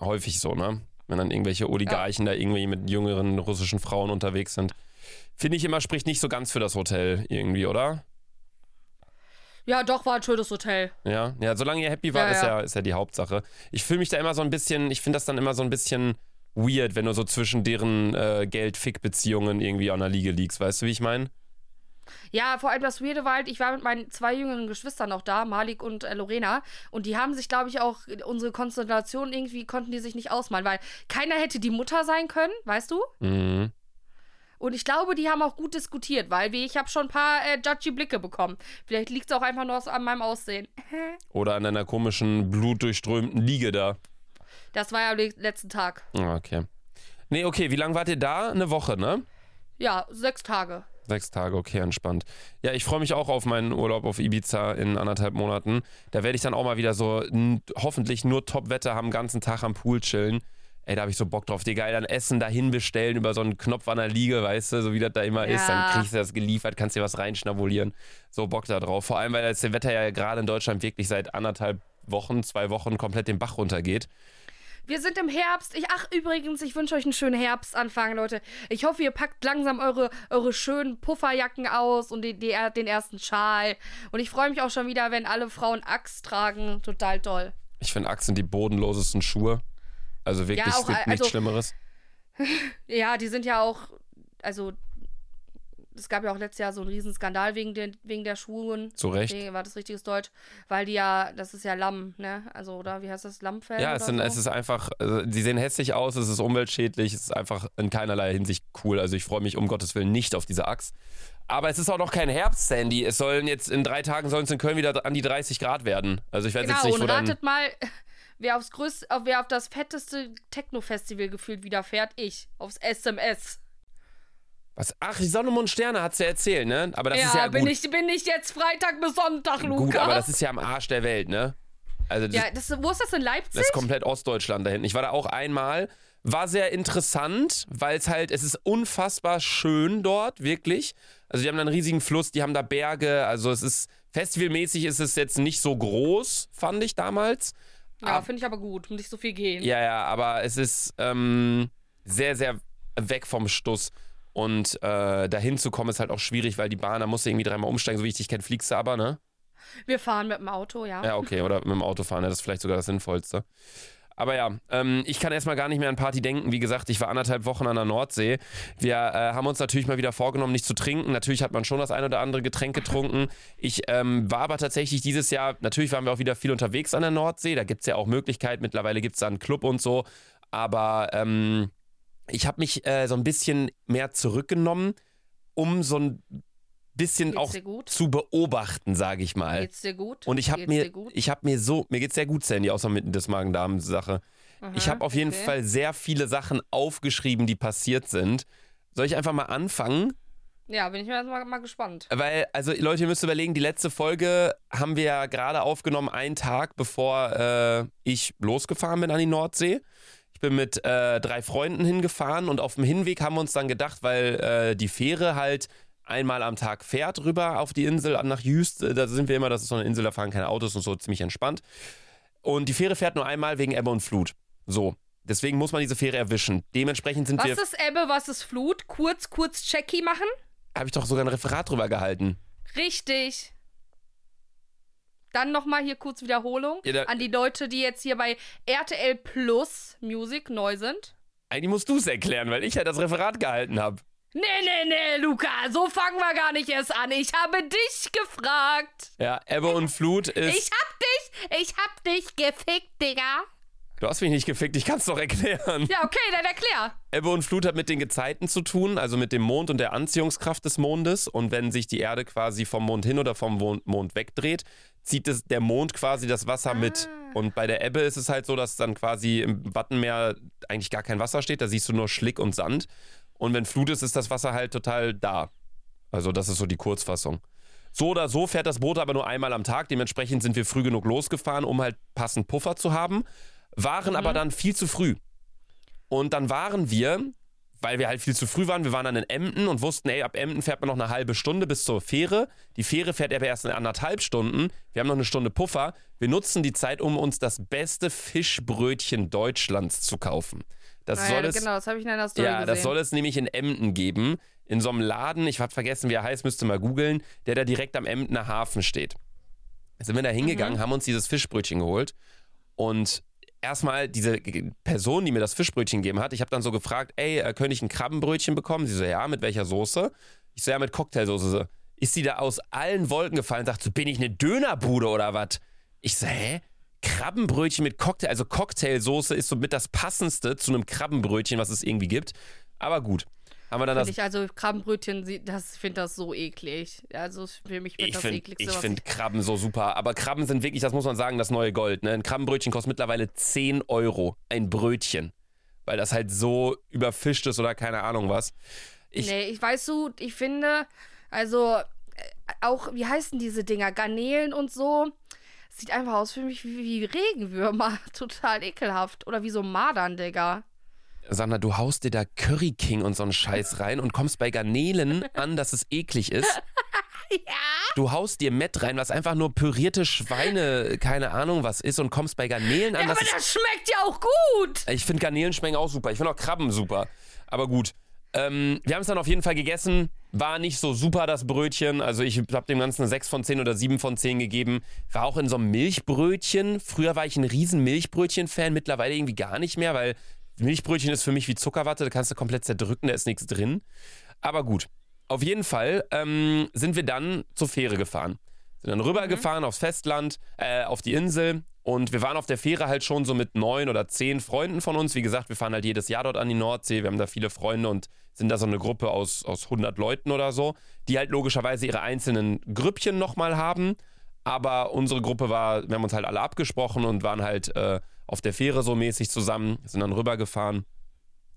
häufig so, ne? Wenn dann irgendwelche Oligarchen da irgendwie mit jüngeren russischen Frauen unterwegs sind. Finde ich immer, spricht nicht so ganz für das Hotel irgendwie, oder? Ja, doch, war ein schönes Hotel. Ja, ja, solange ihr happy war, Ja, ist, ja. ja, ist ja die Hauptsache. Ich fühle mich da immer so ein bisschen, ich finde das dann immer so ein bisschen weird, wenn du so zwischen deren äh, Geld-Fick-Beziehungen irgendwie an der Liege liegst. Weißt du, wie ich meine? Ja, vor allem das Weirde war halt, ich war mit meinen zwei jüngeren Geschwistern noch da, Malik und äh, Lorena. Und die haben sich, glaube ich, auch unsere Konstellation irgendwie konnten die sich nicht ausmalen, weil keiner hätte die Mutter sein können, weißt du? Mhm. Und ich glaube, die haben auch gut diskutiert, weil wie ich habe schon ein paar äh, judgy Blicke bekommen. Vielleicht liegt es auch einfach nur an meinem Aussehen. Oder an deiner komischen, blutdurchströmten Liege da. Das war ja am le- letzten Tag. Ah, Okay. Nee, okay, wie lange wart ihr da? Eine Woche, ne? Ja, sechs Tage. Sechs Tage, okay, entspannt. Ja, ich freue mich auch auf meinen Urlaub auf Ibiza in anderthalb Monaten. Da werde ich dann auch mal wieder so hoffentlich nur Top-Wetter haben, ganzen Tag am Pool chillen. Ey, da habe ich so Bock drauf. Geil dann Essen dahin bestellen über so einen Knopf an der Liege, weißt du, so wie das da immer ist. Dann Ja. kriegst du das geliefert, kannst dir was reinschnabulieren. So Bock da drauf. Vor allem, weil das Wetter ja gerade in Deutschland wirklich seit anderthalb Wochen, zwei Wochen komplett den Bach runtergeht. Wir sind im Herbst. Ich, ach, übrigens, ich wünsche euch einen schönen Herbstanfang, Leute. Ich hoffe, ihr packt langsam eure, eure schönen Pufferjacken aus und die, die, den ersten Schal. Und ich freue mich auch schon wieder, wenn alle Frauen Axt tragen. Total toll. Ich finde Axt sind die bodenlosesten Schuhe. Also wirklich, Ja, es auch, gibt nichts also- Schlimmeres. Ja, die sind ja auch, also, es gab ja auch letztes Jahr so einen Riesenskandal wegen, den, wegen der Schuhen. Zu Recht. Nee, war das richtiges Deutsch? Weil die ja, das ist ja Lamm, ne? Also, oder wie heißt das? Lammfell? Ja, es, sind, so? es ist einfach, also, die sehen hässlich aus, es ist umweltschädlich, es ist einfach in keinerlei Hinsicht cool. Also ich freue mich um Gottes Willen nicht auf diese Axt. Aber es ist auch noch kein Herbst, Sandy. Es sollen jetzt in drei Tagen sollen es in Köln wieder an die 30 Grad werden. Also ich weiß Genau, jetzt nicht, wo und ratet mal, wer aufs größte, auf- wer auf das fetteste Techno-Festival gefühlt wieder fährt? Ich. Aufs SMS. Was? Ach, die Sonne, Mond, Sterne hat's ja erzählt, ne? Aber das ja, ist ja bin, gut. ich, bin ich jetzt Freitag bis Sonntag, Luca? gut, aber das ist ja am Arsch der Welt, ne? Also das, ja, das, wo ist das in Leipzig? Das ist komplett Ostdeutschland da hinten. Ich war da auch einmal. War sehr interessant, weil es halt, es ist unfassbar schön dort, wirklich. Also die haben da einen riesigen Fluss, die haben da Berge. Also es ist, festivalmäßig ist es jetzt nicht so groß, fand ich damals. ja, finde ich aber gut. Muss nicht so viel gehen. Ja, ja, aber es ist ähm, sehr, sehr weg vom Stuss. Und äh, dahin zu kommen ist halt auch schwierig, weil die Bahn, da musst du irgendwie dreimal umsteigen. So wie ich dich kenne, fliegst du aber, ne? Wir fahren mit dem Auto, ja. Ja, okay, oder mit dem Auto fahren, ja, das ist vielleicht sogar das Sinnvollste. Aber ja, ähm, ich kann erstmal gar nicht mehr an Party denken. Wie gesagt, ich war anderthalb Wochen an der Nordsee. Wir äh, haben uns natürlich mal wieder vorgenommen, nicht zu trinken. Natürlich hat man schon das ein oder andere Getränk getrunken. Ich ähm, war aber tatsächlich dieses Jahr, natürlich waren wir auch wieder viel unterwegs an der Nordsee. Da gibt es ja auch Möglichkeiten. Mittlerweile gibt es da einen Club und so. Aber ähm, ich habe mich äh, so ein bisschen mehr zurückgenommen, um so ein bisschen Geht's auch zu beobachten, sage ich mal. Geht's dir gut? Und ich habe mir, ich habe mir so, mir geht's sehr gut, Sandy, außer mit des Magen-Darm-Sache. Ich habe auf jeden okay. Fall sehr viele Sachen aufgeschrieben, die passiert sind. Soll ich einfach mal anfangen? Ja, bin ich mir jetzt mal, mal gespannt. Weil, also Leute, ihr müsst überlegen, die letzte Folge haben wir ja gerade aufgenommen, einen Tag bevor äh, ich losgefahren bin an die Nordsee. Bin mit äh, drei Freunden hingefahren und auf dem Hinweg haben wir uns dann gedacht, weil äh, die Fähre halt einmal am Tag fährt rüber auf die Insel nach Jüst. Äh, Da sind wir immer, das ist so eine Insel, da fahren keine Autos und so, ziemlich entspannt. Und die Fähre fährt nur einmal wegen Ebbe und Flut. So. Deswegen muss man diese Fähre erwischen. Dementsprechend sind Was wir. ist Ebbe, was ist Flut? Kurz, kurz Checky machen? Habe ich doch sogar ein Referat drüber gehalten. Richtig. Dann nochmal hier kurz Wiederholung Ja, an die Leute, die jetzt hier bei RTL Plus Music neu sind. Eigentlich musst du es erklären, weil ich ja das Referat gehalten habe. Nee, nee, nee, Luca, so fangen wir gar nicht erst an. Ich habe dich gefragt. Ja, Ebbe und Flut ist. Ich hab dich, ich hab dich gefickt, Digga. Du hast mich nicht gefickt, ich kann es doch erklären. Ja, okay, dann erklär. Ebbe und Flut hat mit den Gezeiten zu tun, also mit dem Mond und der Anziehungskraft des Mondes. Und wenn sich die Erde quasi vom Mond hin oder vom Mond wegdreht, zieht es der Mond quasi das Wasser mit. Und bei der Ebbe ist es halt so, dass dann quasi im Wattenmeer eigentlich gar kein Wasser steht, da siehst du nur Schlick und Sand. Und wenn Flut ist, ist das Wasser halt total da. Also das ist so die Kurzfassung. So oder so fährt das Boot aber nur einmal am Tag. Dementsprechend sind wir früh genug losgefahren, um halt passend Puffer zu haben. Waren aber dann viel zu früh. Und dann waren wir, weil wir halt viel zu früh waren, wir waren dann in Emden und wussten, ey, ab Emden fährt man noch eine halbe Stunde bis zur Fähre. Die Fähre fährt aber erst in anderthalb Stunden. Wir haben noch eine Stunde Puffer. Wir nutzen die Zeit, um uns das beste Fischbrötchen Deutschlands zu kaufen. Das Ah, soll ja, es genau, das habe ich in einer Story ja, gesehen. das soll es nämlich in Emden geben. In so einem Laden, ich habe vergessen, wie er heißt, müsste mal googeln, der da direkt am Emdener Hafen steht. Sind wir da hingegangen, haben uns dieses Fischbrötchen geholt und erstmal diese Person, die mir das Fischbrötchen gegeben hat, ich habe dann so gefragt, ey, äh, könnte ich ein Krabbenbrötchen bekommen? Sie so, ja, mit welcher Soße? Ich so, ja, mit Cocktailsoße. So, Ist sie da aus allen Wolken gefallen und sagt so, bin ich eine Dönerbude oder was? Ich so, hä? Krabbenbrötchen mit Cocktail, also Cocktailsoße ist somit das passendste zu einem Krabbenbrötchen, was es irgendwie gibt. Aber gut. Haben wir dann das Find ich, also Krabbenbrötchen, das finde das so eklig. Also für mich wird Ich das finde ekligste. ich was find Krabben so super. Aber Krabben sind wirklich, das muss man sagen, das neue Gold. Ne? Ein Krabbenbrötchen kostet mittlerweile 10 Euro. Ein Brötchen. Weil das halt so überfischt ist oder keine Ahnung was. Ich, nee, ich weiß du, ich finde, also äh, auch, wie heißen diese Dinger? Garnelen und so. Sieht einfach aus für mich wie, wie Regenwürmer. Total ekelhaft. Oder wie so Madern, Digga. Sandra, du haust dir da Curry King und so einen Scheiß rein und kommst bei Garnelen an, dass es eklig ist. Ja. Du haust dir Mett rein, was einfach nur pürierte Schweine, keine Ahnung was ist, und kommst bei Garnelen an, Aber dass es das schmeckt ja auch gut. Ich finde Garnelen schmecken auch super. Ich finde auch Krabben super. Aber gut. Ähm, wir haben es dann auf jeden Fall gegessen. War nicht so super, das Brötchen. Also ich habe dem Ganzen eine 6 von 10 oder 7 von 10 gegeben. War auch in so einem Milchbrötchen. Früher war ich ein riesen Milchbrötchen-Fan. Mittlerweile irgendwie gar nicht mehr, weil Milchbrötchen ist für mich wie Zuckerwatte. Da kannst du komplett zerdrücken, da ist nichts drin. Aber gut. Auf jeden Fall ähm, sind wir dann zur Fähre gefahren. Sind dann rübergefahren aufs Festland, äh, auf die Insel. Und wir waren auf der Fähre halt schon so mit neun oder zehn Freunden von uns. Wie gesagt, wir fahren halt jedes Jahr dort an die Nordsee. Wir haben da viele Freunde und sind da so eine Gruppe aus, aus 100 Leuten oder so, die halt logischerweise ihre einzelnen Grüppchen nochmal haben. Aber unsere Gruppe war, wir haben uns halt alle abgesprochen und waren halt äh, auf der Fähre so mäßig zusammen, sind dann rübergefahren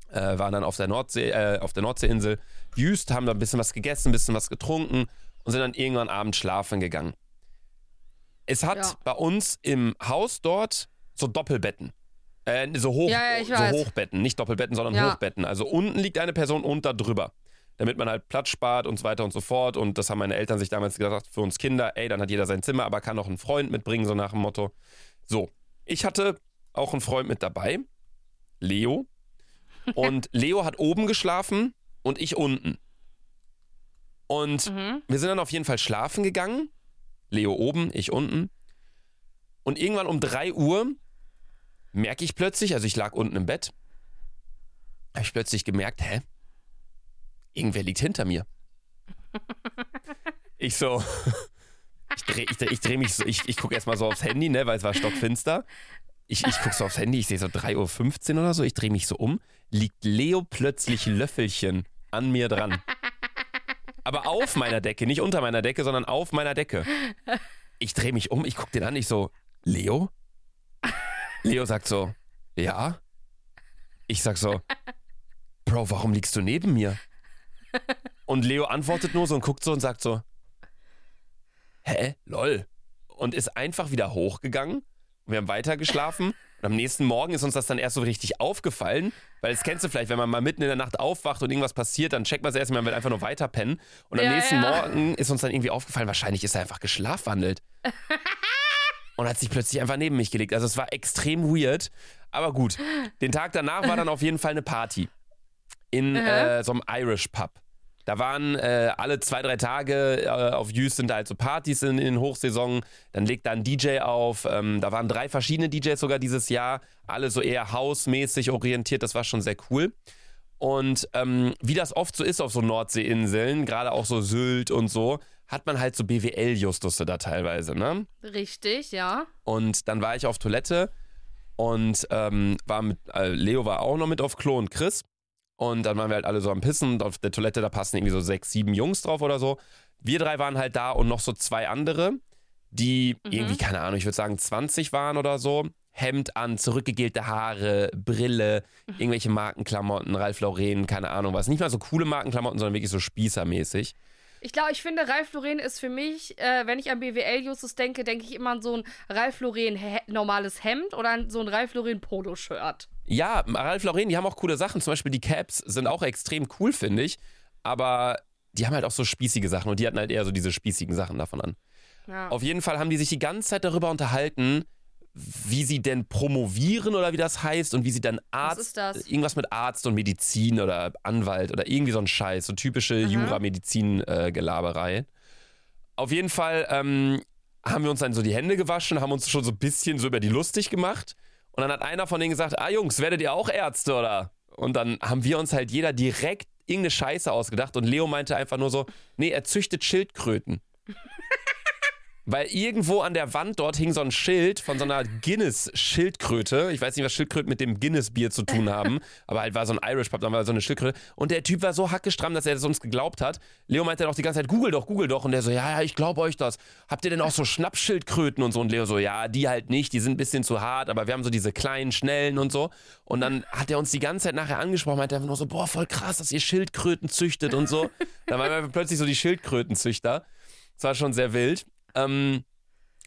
äh, waren dann auf der Nordsee, äh, auf der Nordseeinsel Jüst, haben da ein bisschen was gegessen, ein bisschen was getrunken und sind dann irgendwann abends schlafen gegangen. Es hat Ja. bei uns im Haus dort so Doppelbetten. Äh, so, hoch, Ja, ja, so. Hochbetten, nicht Doppelbetten, sondern. Hochbetten. Also unten liegt eine Person und da drüber. Damit man halt Platz spart und so weiter und so fort. Und das haben meine Eltern sich damals gesagt, für uns Kinder, ey, dann hat jeder sein Zimmer, aber kann auch einen Freund mitbringen, so nach dem Motto. So, ich hatte auch einen Freund mit dabei, Leo. Und Leo hat oben geschlafen und ich unten. Und Mhm. wir sind dann auf jeden Fall schlafen gegangen. Leo oben, ich unten. Und irgendwann um 3 Uhr merke ich plötzlich, also ich lag unten im Bett, habe ich plötzlich gemerkt, hä? Irgendwer liegt hinter mir. Ich so, ich drehe ich dreh, ich dreh mich so, ich, ich gucke erstmal so aufs Handy, ne, weil es war stockfinster. Ich, ich gucke so aufs Handy, ich sehe so 3.15 Uhr oder so, ich drehe mich so um, liegt Leo plötzlich Löffelchen an mir dran. Aber auf meiner Decke, nicht unter meiner Decke, sondern auf meiner Decke. Ich drehe mich um, ich gucke den an, ich so, Leo? Leo sagt so, ja. Ich sag so, Bro, warum liegst du neben mir? Und Leo antwortet nur so und guckt so und sagt so, hä, lol. Und ist einfach wieder hochgegangen. Und wir haben weiter geschlafen. Und am nächsten Morgen ist uns das dann erst so richtig aufgefallen, weil das kennst du vielleicht, wenn man mal mitten in der Nacht aufwacht und irgendwas passiert, dann checkt man es erst, man will einfach nur weiter pennen. Und am Ja, nächsten ja. Morgen ist uns dann irgendwie aufgefallen, wahrscheinlich ist er einfach geschlafwandelt. und hat sich plötzlich einfach neben mich gelegt. Also es war extrem weird. Aber gut, den Tag danach war dann auf jeden Fall eine Party in äh, so einem Irish Pub. Da waren äh, alle zwei, drei Tage äh, auf Jüst sind da halt so Partys in, in den Hochsaison. Dann legt da ein DJ auf. Ähm, da waren drei verschiedene DJs sogar dieses Jahr. Alle so eher hausmäßig orientiert. Das war schon sehr cool. Und ähm, wie das oft so ist auf so Nordseeinseln, gerade auch so Sylt und so, hat man halt so BWL-Justusse da teilweise, ne? Richtig, ja. Und dann war ich auf Toilette und ähm, war mit, äh, Leo war auch noch mit auf Klo und Chris. Und dann waren wir halt alle so am Pissen und auf der Toilette, da passen irgendwie so sechs, sieben Jungs drauf oder so. Wir drei waren halt da und noch so zwei andere, die irgendwie, keine Ahnung, ich würde sagen 20 waren oder so. Hemd an, zurückgegelte Haare, Brille, irgendwelche Markenklamotten, Ralph Lauren, keine Ahnung was. Nicht mal so coole Markenklamotten, sondern wirklich so spießermäßig. Ich glaube, ich finde, Ralf Lauren ist für mich, äh, wenn ich an BWL-Justus denke, denke ich immer an so ein Ralf Lauren normales Hemd oder an so ein Ralf Lauren Poloshirt. Ja, Ralf Lauren, die haben auch coole Sachen. Zum Beispiel die Caps sind auch extrem cool, finde ich. Aber die haben halt auch so spießige Sachen und die hatten halt eher so diese spießigen Sachen davon an. Ja. Auf jeden Fall haben die sich die ganze Zeit darüber unterhalten, wie sie denn promovieren oder wie das heißt und wie sie dann Arzt, ist das? irgendwas mit Arzt und Medizin oder Anwalt oder irgendwie so ein Scheiß, so typische Jura-Medizin-Gelaberei. Auf jeden Fall ähm, haben wir uns dann so die Hände gewaschen, haben uns schon so ein bisschen so über die lustig gemacht und dann hat einer von denen gesagt, ah Jungs, werdet ihr auch Ärzte oder? Und dann haben wir uns halt jeder direkt irgendeine Scheiße ausgedacht und Leo meinte einfach nur so, nee, er züchtet Schildkröten. Weil irgendwo an der Wand dort hing so ein Schild von so einer Guinness-Schildkröte. Ich weiß nicht, was Schildkröten mit dem Guinness-Bier zu tun haben, aber halt war so ein Irish Pub, dann war so eine Schildkröte. Und der Typ war so hackestramm, dass er das uns geglaubt hat. Leo meinte dann auch die ganze Zeit, google doch, google doch. Und der so, ja, ja, ich glaube euch das. Habt ihr denn auch so Schnappschildkröten und so? Und Leo so, ja, die halt nicht, die sind ein bisschen zu hart, aber wir haben so diese kleinen, schnellen und so. Und dann hat er uns die ganze Zeit nachher angesprochen, meinte einfach nur so, boah, voll krass, dass ihr Schildkröten züchtet und so. dann waren wir plötzlich so die Schildkrötenzüchter. Das war schon sehr wild. Ähm,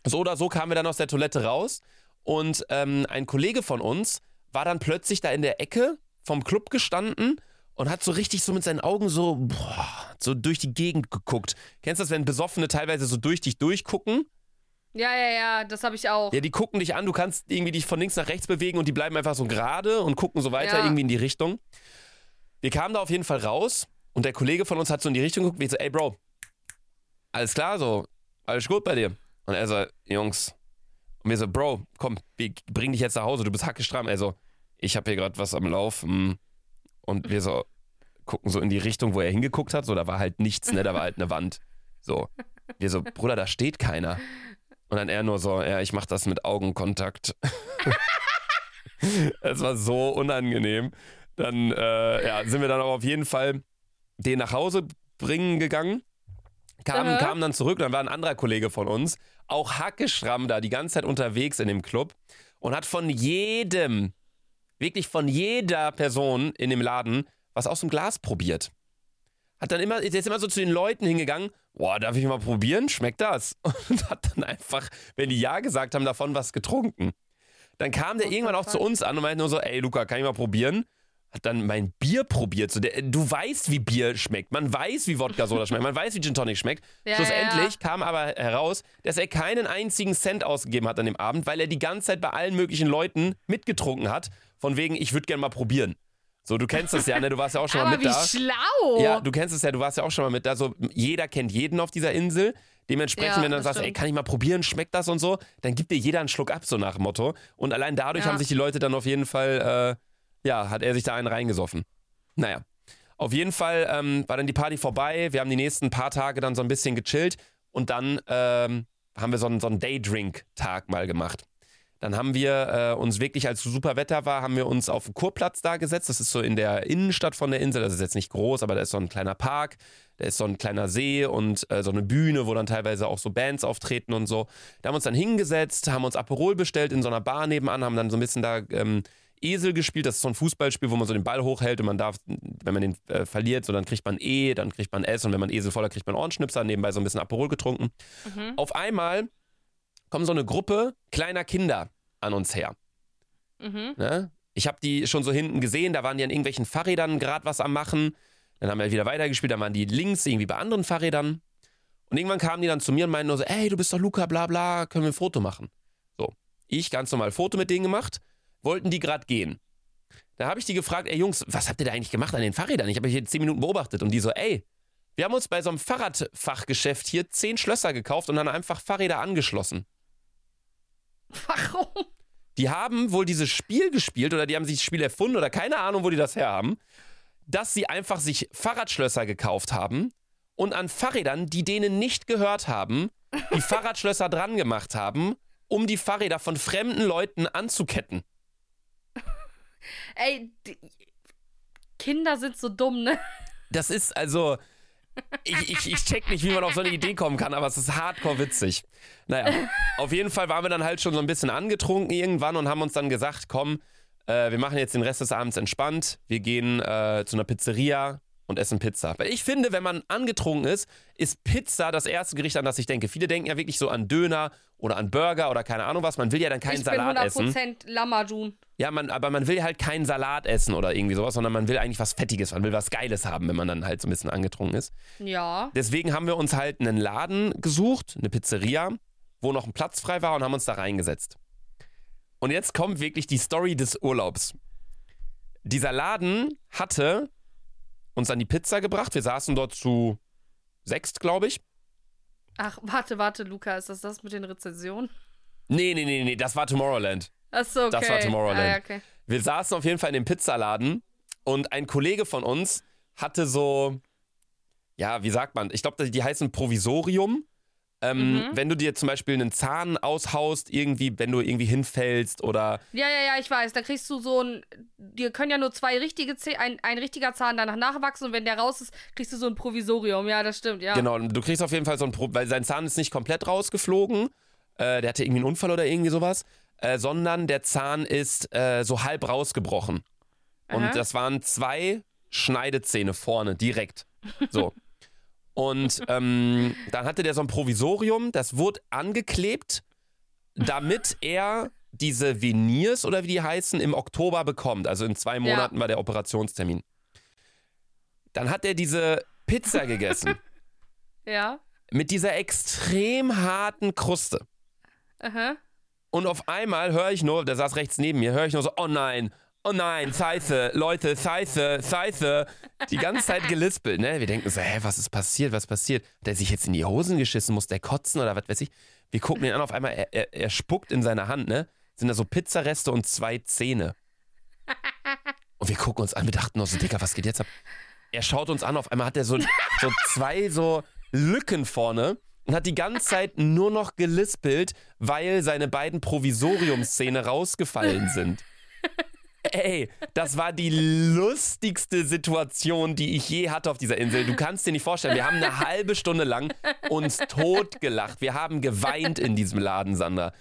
so oder so kamen wir dann aus der Toilette raus und ähm, ein Kollege von uns war dann plötzlich da in der Ecke vom Club gestanden und hat so richtig so mit seinen Augen so, boah, so durch die Gegend geguckt. Kennst du das, wenn Besoffene teilweise so durch dich durchgucken? Ja, ja, ja, das habe ich auch. Ja, die gucken dich an, du kannst irgendwie dich von links nach rechts bewegen und die bleiben einfach so gerade und gucken so weiter Ja. irgendwie in die Richtung. Wir kamen da auf jeden Fall raus und der Kollege von uns hat so in die Richtung geguckt, wie so, ey Bro, alles klar, so, alles gut bei dir. Und er so, Jungs, und wir so, Bro, komm, wir bringen dich jetzt nach Hause, du bist hackestramm. Er so, ich habe hier gerade was am Laufen. Und wir so gucken so in die Richtung, wo er hingeguckt hat, so, da war halt nichts, ne, da war halt eine Wand. So, wir so, Bruder, da steht keiner. Und dann er nur so, ja, ich mach das mit Augenkontakt. Es war so unangenehm. Dann äh, ja, sind wir dann aber auf jeden Fall den nach Hause bringen gegangen. Kamen, Aha. kamen dann zurück, dann war ein anderer Kollege von uns, auch hackeschramm da, die ganze Zeit unterwegs in dem Club und hat von jedem, wirklich von jeder Person in dem Laden was aus dem Glas probiert. Hat dann immer, ist immer so zu den Leuten hingegangen, boah, darf ich mal probieren? Schmeckt das? Und hat dann einfach, wenn die Ja gesagt haben, davon was getrunken. Dann kam der the irgendwann auch zu uns an und meinte nur so, ey Luca, kann ich mal probieren? Hat dann mein Bier probiert. So, der, du weißt, wie Bier schmeckt. Man weiß, wie Wodka Soda schmeckt. Man weiß, wie Gin Tonic schmeckt. Ja, Schlussendlich ja. kam aber heraus, dass er keinen einzigen Cent ausgegeben hat an dem Abend, weil er die ganze Zeit bei allen möglichen Leuten mitgetrunken hat. Von wegen, ich würde gerne mal probieren. So, du kennst das ja, ne? Du warst ja auch schon mal mit wie da. schlau. Ja, du kennst es ja, du warst ja auch schon mal mit da. So, jeder kennt jeden auf dieser Insel. Dementsprechend, Ja, wenn du dann sagst, ey, kann ich mal probieren, schmeckt das und so, dann gibt dir jeder einen Schluck ab, so nach dem Motto. Und allein dadurch haben sich die Leute dann auf jeden Fall, äh, ja, hat er sich da einen reingesoffen. Naja. Auf jeden Fall ähm, war dann die Party vorbei. Wir haben die nächsten paar Tage dann so ein bisschen gechillt und dann ähm, haben wir so einen, so einen Daydrink-Tag mal gemacht. Dann haben wir äh, uns wirklich, als super Wetter war, haben wir uns auf den Kurplatz da gesetzt. Das ist so in der Innenstadt von der Insel. Das ist jetzt nicht groß, aber da ist so ein kleiner Park, da ist so ein kleiner See und äh, so eine Bühne, wo dann teilweise auch so Bands auftreten und so. Da haben wir uns dann hingesetzt, haben uns Aperol bestellt in so einer Bar nebenan, haben dann so ein bisschen da ähm, Esel gespielt. Das ist so ein Fußballspiel, wo man so den Ball hochhält und man darf, wenn man den äh, verliert, so dann kriegt man E, dann kriegt man S und wenn man Esel voller kriegt man Ohrenschnipser, nebenbei so ein bisschen Aperol getrunken. Mhm. Auf einmal kommen so eine Gruppe kleiner Kinder an uns her. Mhm. Ne? Ich habe die schon so hinten gesehen, da waren die an irgendwelchen Fahrrädern gerade was am Machen. Dann haben wir wieder weitergespielt, dann waren die links irgendwie bei anderen Fahrrädern. Und irgendwann kamen die dann zu mir und meinten nur so, ey, du bist doch Luca, bla bla, können wir ein Foto machen? So, ich ganz normal Foto mit denen gemacht, wollten die gerade gehen. Da habe ich die gefragt, ey Jungs, was habt ihr da eigentlich gemacht an den Fahrrädern? Ich habe euch hier zehn Minuten beobachtet und die so, ey, wir haben uns bei so einem Fahrradfachgeschäft hier zehn Schlösser gekauft und dann einfach Fahrräder angeschlossen. Warum? Die haben wohl dieses Spiel gespielt oder die haben sich das Spiel erfunden oder keine Ahnung, wo die das her haben, dass sie einfach sich Fahrradschlösser gekauft haben und an Fahrrädern, die denen nicht gehört haben, die Fahrradschlösser dran gemacht haben, um die Fahrräder von fremden Leuten anzuketten. Ey, Kinder sind so dumm, ne? Das ist also. Ich, ich, ich check nicht, wie man auf so eine Idee kommen kann, aber es ist hardcore witzig. Naja, auf jeden Fall waren wir dann halt schon so ein bisschen angetrunken irgendwann und haben uns dann gesagt, komm, äh, wir machen jetzt den Rest des Abends entspannt. Wir gehen äh, zu einer Pizzeria und essen Pizza. Weil ich finde, wenn man angetrunken ist, ist Pizza das erste Gericht, an das ich denke. Viele denken ja wirklich so an Döner oder an Burger oder keine Ahnung was. Man will ja dann keinen ich Salat bin essen. 100% Lamajun. Ja, man, aber man will halt keinen Salat essen oder irgendwie sowas, sondern man will eigentlich was Fettiges, man will was Geiles haben, wenn man dann halt so ein bisschen angetrunken ist. Ja. Deswegen haben wir uns halt einen Laden gesucht, eine Pizzeria, wo noch ein Platz frei war und haben uns da reingesetzt. Und jetzt kommt wirklich die Story des Urlaubs. Dieser Laden hatte uns dann die Pizza gebracht. Wir saßen dort zu sechst, glaube ich. Ach, warte, warte, Luca, ist das das mit den Rezensionen? Nee, nee, nee, nee, das war Tomorrowland. Achso, okay. Das war Tomorrowland. Ah, ja, okay. Wir saßen auf jeden Fall in dem Pizzaladen und ein Kollege von uns hatte so, ja, wie sagt man, ich glaube, die heißen Provisorium. Ähm, Mhm. Wenn du dir zum Beispiel einen Zahn aushaust, irgendwie, wenn du irgendwie hinfällst oder Ja, ja, ja, ich weiß. Da kriegst du so ein. Dir können ja nur zwei richtige Zähne, ein, ein richtiger Zahn danach nachwachsen und wenn der raus ist, kriegst du so ein Provisorium. Ja, das stimmt, ja. genau, du kriegst auf jeden Fall so ein, Pro weil sein Zahn ist nicht komplett rausgeflogen, äh, der hatte irgendwie einen Unfall oder irgendwie sowas, äh, sondern der Zahn ist äh, so halb rausgebrochen. Und Aha. das waren zwei Schneidezähne vorne, direkt. So. Und ähm, dann hatte der so ein Provisorium, das wurde angeklebt, damit er diese Veneers oder wie die heißen, im Oktober bekommt. Also in zwei Monaten war der Operationstermin. Dann hat er diese Pizza gegessen Ja. mit dieser extrem harten Kruste. Aha. Und auf einmal höre ich nur, der saß rechts neben mir, höre ich nur so, oh nein, oh nein, Scheiße, Leute, Scheiße, Scheiße. Die ganze Zeit gelispelt, ne? Wir denken so, hä, was ist passiert, was passiert? Hat er sich jetzt in die Hosen geschissen, muss der kotzen oder was weiß ich? Wir gucken ihn an, auf einmal, er, er, er spuckt in seine Hand, ne? Sind da so Pizzareste und zwei Zähne. Und wir gucken uns an, wir dachten noch so, Digga, was geht jetzt ab? Er schaut uns an, auf einmal hat er so, so zwei so Lücken vorne und hat die ganze Zeit nur noch gelispelt, weil seine beiden Provisoriumszähne rausgefallen sind. Ey, das war die lustigste Situation, die ich je hatte auf dieser Insel. Du kannst dir nicht vorstellen, wir haben eine halbe Stunde lang uns totgelacht. Wir haben geweint in diesem Laden, Sandra.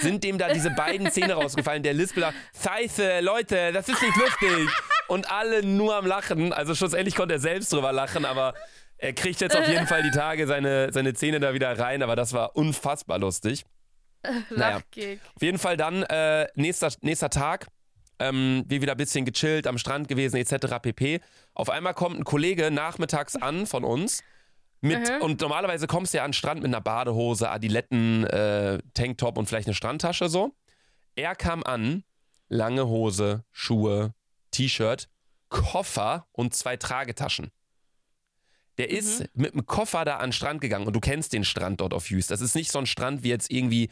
Sind dem da diese beiden Zähne rausgefallen, der Lispel Scheiße, Leute, das ist nicht lustig. Und alle nur am Lachen. Also schlussendlich konnte er selbst drüber lachen, aber er kriegt jetzt auf jeden Fall die Tage seine, seine Zähne da wieder rein. Aber das war unfassbar lustig. Naja. Lachgig. Auf jeden Fall dann äh, nächster, nächster Tag. Ähm, wir wieder ein bisschen gechillt, am Strand gewesen, etc. pp. Auf einmal kommt ein Kollege nachmittags an von uns. Mit, Mhm. Und normalerweise kommst du ja an den Strand mit einer Badehose, Adiletten, äh, Tanktop und vielleicht eine Strandtasche so. Er kam an, lange Hose, Schuhe, T-Shirt, Koffer und zwei Tragetaschen. Der ist mit dem Koffer da an den Strand gegangen und du kennst den Strand dort auf Hughes. Das ist nicht so ein Strand wie jetzt irgendwie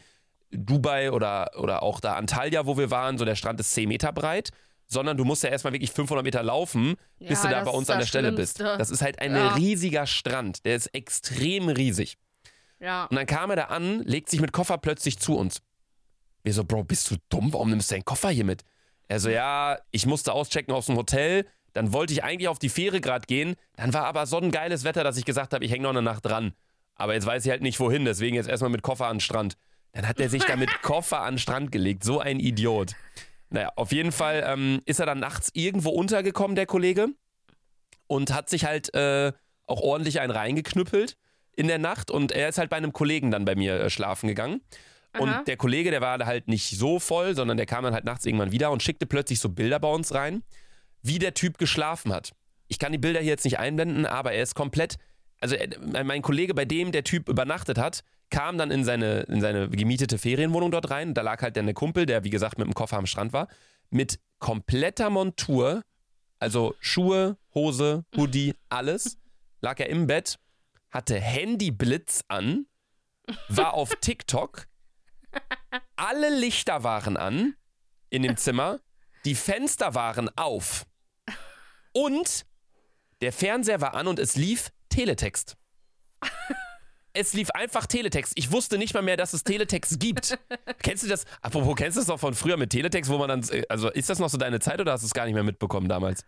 Dubai oder, oder auch da Antalya, wo wir waren. So der Strand ist 10 Meter breit, sondern du musst ja erstmal wirklich 500 Meter laufen, bis Ja, du da bei uns an der Stelle bist. Schlimmste. Das ist halt ein Ja. riesiger Strand. Der ist extrem riesig. Ja. Und dann kam er da an, legt sich mit Koffer plötzlich zu uns. Wir so, Bro, bist du dumm? Warum nimmst du deinen Koffer hier mit? Er so, ja, ich musste auschecken aus dem Hotel. Dann wollte ich eigentlich auf die Fähre gerade gehen. Dann war aber so ein geiles Wetter, dass ich gesagt habe, ich hänge noch eine Nacht dran. Aber jetzt weiß ich halt nicht wohin, deswegen jetzt erstmal mit Koffer an den Strand. Dann hat er sich da mit Koffer an den Strand gelegt. So ein Idiot. Naja, auf jeden Fall ähm, ist er dann nachts irgendwo untergekommen, der Kollege. Und hat sich halt äh, auch ordentlich einen reingeknüppelt in der Nacht. Und er ist halt bei einem Kollegen dann bei mir äh, schlafen gegangen. Und Aha. der Kollege, der war halt nicht so voll, sondern der kam dann halt nachts irgendwann wieder und schickte plötzlich so Bilder bei uns rein, wie der Typ geschlafen hat. Ich kann die Bilder hier jetzt nicht einblenden, aber er ist komplett. Also er, mein Kollege, bei dem der Typ übernachtet hat, kam dann in seine, in seine gemietete Ferienwohnung dort rein. Da lag halt dann der Kumpel, der wie gesagt mit dem Koffer am Strand war, mit kompletter Montur, also Schuhe, Hose, Hoodie, alles, lag er im Bett, hatte Handyblitz an, war auf TikTok, alle Lichter waren an in dem Zimmer, die Fenster waren auf und der Fernseher war an und es lief Teletext. Es lief einfach Teletext. Ich wusste nicht mal mehr, dass es Teletext gibt. kennst du das? Apropos, kennst du das noch von früher mit Teletext, wo man dann. Also, ist das noch so deine Zeit oder hast du es gar nicht mehr mitbekommen damals?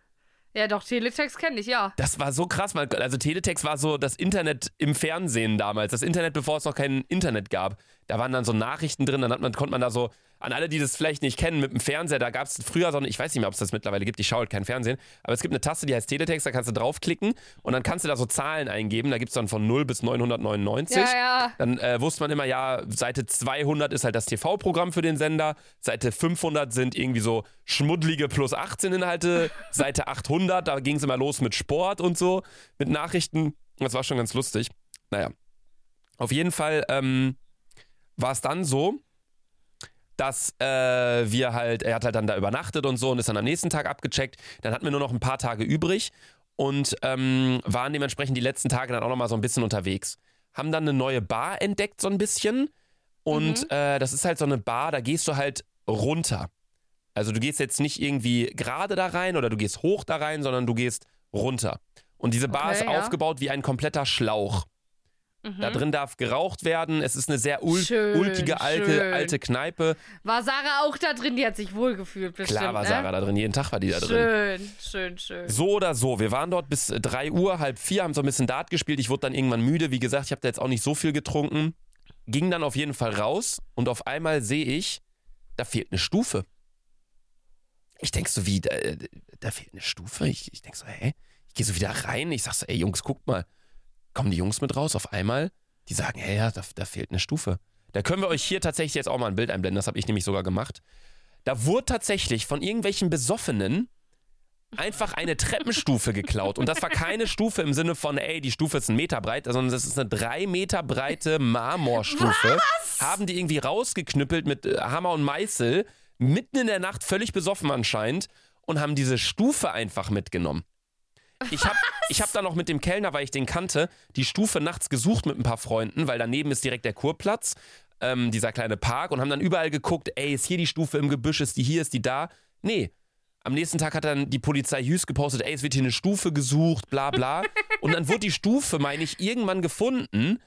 Ja, doch, Teletext kenne ich, ja. Das war so krass. Man, also Teletext war so das Internet im Fernsehen damals. Das Internet, bevor es noch kein Internet gab. Da waren dann so Nachrichten drin, dann man, konnte man da so an alle, die das vielleicht nicht kennen, mit dem Fernseher, da gab es früher so eine, ich weiß nicht mehr, ob es das mittlerweile gibt, ich schaue halt kein Fernsehen, aber es gibt eine Taste, die heißt Teletext, da kannst du draufklicken und dann kannst du da so Zahlen eingeben, da gibt es dann von 0 bis 999. Ja, ja. Dann äh, wusste man immer, ja, Seite 200 ist halt das TV-Programm für den Sender, Seite 500 sind irgendwie so schmuddlige plus 18 Inhalte, Seite 800, da ging es immer los mit Sport und so, mit Nachrichten. Das war schon ganz lustig. Naja, auf jeden Fall ähm, war es dann so, dass äh, wir halt, er hat halt dann da übernachtet und so und ist dann am nächsten Tag abgecheckt. Dann hatten wir nur noch ein paar Tage übrig und ähm, waren dementsprechend die letzten Tage dann auch nochmal so ein bisschen unterwegs. Haben dann eine neue Bar entdeckt, so ein bisschen. Und Mhm. äh, das ist halt so eine Bar, da gehst du halt runter. Also du gehst jetzt nicht irgendwie gerade da rein oder du gehst hoch da rein, sondern du gehst runter. Und diese Bar Okay, ist ja. aufgebaut wie ein kompletter Schlauch. Mhm. Da drin darf geraucht werden. Es ist eine sehr ul Schön, ulkige alte, schön. alte Kneipe. War Sarah auch da drin? Die hat sich wohlgefühlt, bestimmt. Klar war ne? Sarah da drin, jeden Tag war die da drin. Schön, schön, schön. So oder so, wir waren dort bis 3 Uhr, halb vier, haben so ein bisschen Dart gespielt. Ich wurde dann irgendwann müde. Wie gesagt, ich habe da jetzt auch nicht so viel getrunken. Ging dann auf jeden Fall raus und auf einmal sehe ich, da fehlt eine Stufe. Ich denk so, wie, da, da fehlt eine Stufe? Ich, ich denk so, hä? Ich gehe so wieder rein. Ich sag so, ey Jungs, guckt mal. Kommen die Jungs mit raus auf einmal? Die sagen, hey, ja, da, da fehlt eine Stufe. Da können wir euch hier tatsächlich jetzt auch mal ein Bild einblenden. Das habe ich nämlich sogar gemacht. Da wurde tatsächlich von irgendwelchen Besoffenen einfach eine Treppenstufe geklaut. Und das war keine Stufe im Sinne von, ey, die Stufe ist ein Meter breit, sondern das ist eine drei Meter breite Marmorstufe. Haben die irgendwie rausgeknüppelt mit äh, Hammer und Meißel, mitten in der Nacht, völlig besoffen anscheinend, und haben diese Stufe einfach mitgenommen. Ich habe hab dann noch mit dem Kellner, weil ich den kannte, die Stufe nachts gesucht mit ein paar Freunden, weil daneben ist direkt der Kurplatz, ähm, dieser kleine Park, und haben dann überall geguckt, ey, ist hier die Stufe im Gebüsch, ist die hier, ist die da? Nee. Am nächsten Tag hat dann die Polizei Hüß gepostet, ey, es wird hier eine Stufe gesucht, bla bla. Und dann wurde die Stufe, meine ich, irgendwann gefunden.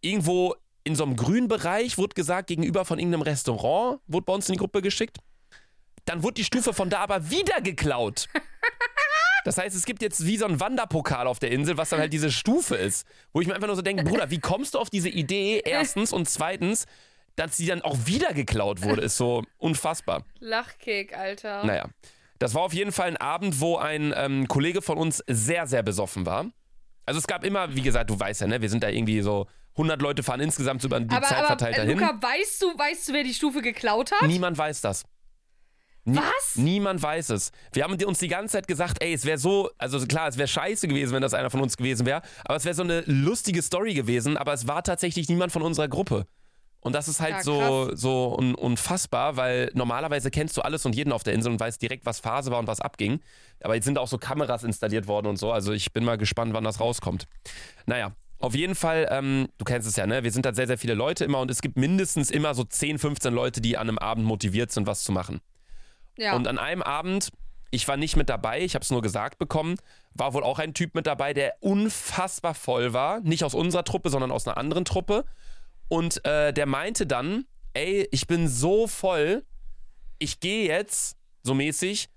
Irgendwo in so einem grünen Bereich, wurde gesagt, gegenüber von irgendeinem Restaurant, wurde bei uns in die Gruppe geschickt. Dann wurde die Stufe von da aber wieder geklaut. Das heißt, es gibt jetzt wie so ein Wanderpokal auf der Insel, was dann halt diese Stufe ist. Wo ich mir einfach nur so denke, Bruder, wie kommst du auf diese Idee? Erstens und zweitens, dass sie dann auch wieder geklaut wurde, ist so unfassbar. Lachkick, Alter. Naja, das war auf jeden Fall ein Abend, wo ein ähm, Kollege von uns sehr, sehr besoffen war. Also es gab immer, wie gesagt, du weißt ja, ne, wir sind da irgendwie so 100 Leute fahren insgesamt über die aber, Zeit aber verteilt äh, dahin. Luca, weißt du, weißt du, wer die Stufe geklaut hat? Niemand weiß das. Was? Niemand weiß es. Wir haben uns die ganze Zeit gesagt, ey, es wäre so, also klar, es wäre scheiße gewesen, wenn das einer von uns gewesen wäre, aber es wäre so eine lustige Story gewesen, aber es war tatsächlich niemand von unserer Gruppe. Und das ist halt Ja, so, so un unfassbar, weil normalerweise kennst du alles und jeden auf der Insel und weißt direkt, was Phase war und was abging. Aber jetzt sind auch so Kameras installiert worden und so, also ich bin mal gespannt, wann das rauskommt. Naja, auf jeden Fall, ähm, du kennst es ja, ne? Wir sind da sehr, sehr viele Leute immer und es gibt mindestens immer so 10, 15 Leute, die an einem Abend motiviert sind, was zu machen. Ja. Und an einem Abend, ich war nicht mit dabei, ich habe es nur gesagt bekommen, war wohl auch ein Typ mit dabei, der unfassbar voll war. Nicht aus unserer Truppe, sondern aus einer anderen Truppe. Und äh, der meinte dann, ey, ich bin so voll, ich gehe jetzt, so mäßig,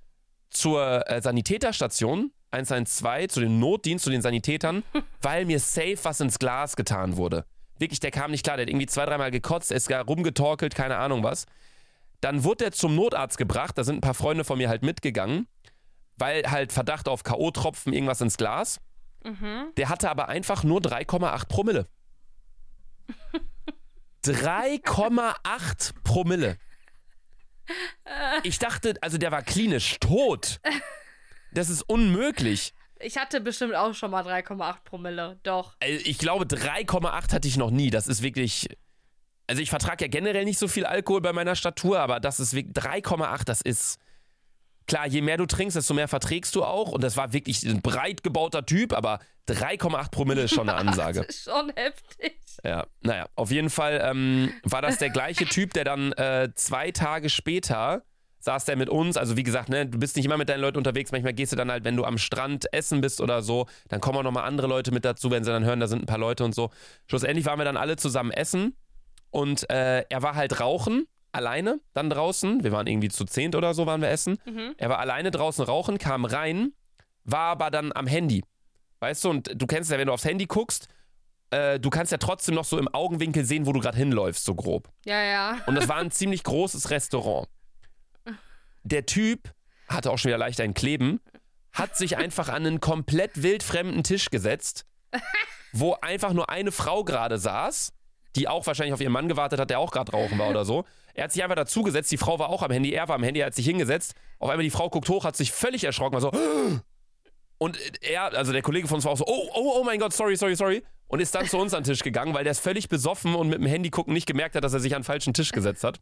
zur äh, Sanitäterstation 112, zu dem Notdienst, zu den Sanitätern, weil mir safe was ins Glas getan wurde. Wirklich, der kam nicht klar, der hat irgendwie zwei, dreimal gekotzt, ist gar rumgetorkelt, keine Ahnung was. Dann wurde er zum Notarzt gebracht, da sind ein paar Freunde von mir halt mitgegangen, weil halt Verdacht auf K.O.-Tropfen, irgendwas ins Glas. Der hatte aber einfach nur 3,8 Promille. 3,8 Promille. Ich dachte, also der war klinisch tot. Das ist unmöglich. ich hatte bestimmt auch schon mal 3,8 Promille. Doch. Also ich glaube, 3,8 hatte ich noch nie. Das ist wirklich. Also ich vertrage ja generell nicht so viel Alkohol bei meiner Statur, aber das ist wirklich 3,8, das ist. Klar, je mehr du trinkst, desto mehr verträgst du auch. Und das war wirklich ein breit gebauter Typ, aber 3,8 Promille ist schon eine Ansage. Das ist schon heftig. Ja, naja, auf jeden Fall ähm, war das der gleiche Typ, der dann äh, zwei Tage später saß der mit uns. Also wie gesagt, ne, du bist nicht immer mit deinen Leuten unterwegs. Manchmal gehst du dann halt, wenn du am Strand essen bist oder so, dann kommen auch nochmal andere Leute mit dazu, wenn sie dann hören, da sind ein paar Leute und so. Schlussendlich waren wir dann alle zusammen essen und äh, er war halt rauchen, alleine dann draußen. Wir waren irgendwie zu zehnt oder so, waren wir essen. Er war alleine draußen rauchen, kam rein, war aber dann am Handy. Weißt du, und du kennst ja, wenn du aufs Handy guckst, äh, du kannst ja trotzdem noch so im Augenwinkel sehen, wo du gerade hinläufst, so grob. Ja, ja. Und das war ein ziemlich großes Restaurant. Der Typ hatte auch schon wieder leicht ein Kleben, hat sich einfach an einen komplett wildfremden Tisch gesetzt, wo einfach nur eine Frau gerade saß, die auch wahrscheinlich auf ihren Mann gewartet hat, der auch gerade rauchen war oder so. Er hat sich einfach dazugesetzt, die Frau war auch am Handy, er war am Handy, er hat sich hingesetzt. Auf einmal die Frau guckt hoch, hat sich völlig erschrocken, war so. Und er, also der Kollege von uns war auch so, oh, oh, oh mein Gott, sorry, sorry, sorry. Und ist dann zu uns an den Tisch gegangen, weil der ist völlig besoffen und mit dem Handy gucken nicht gemerkt hat, dass er sich an den falschen Tisch gesetzt hat.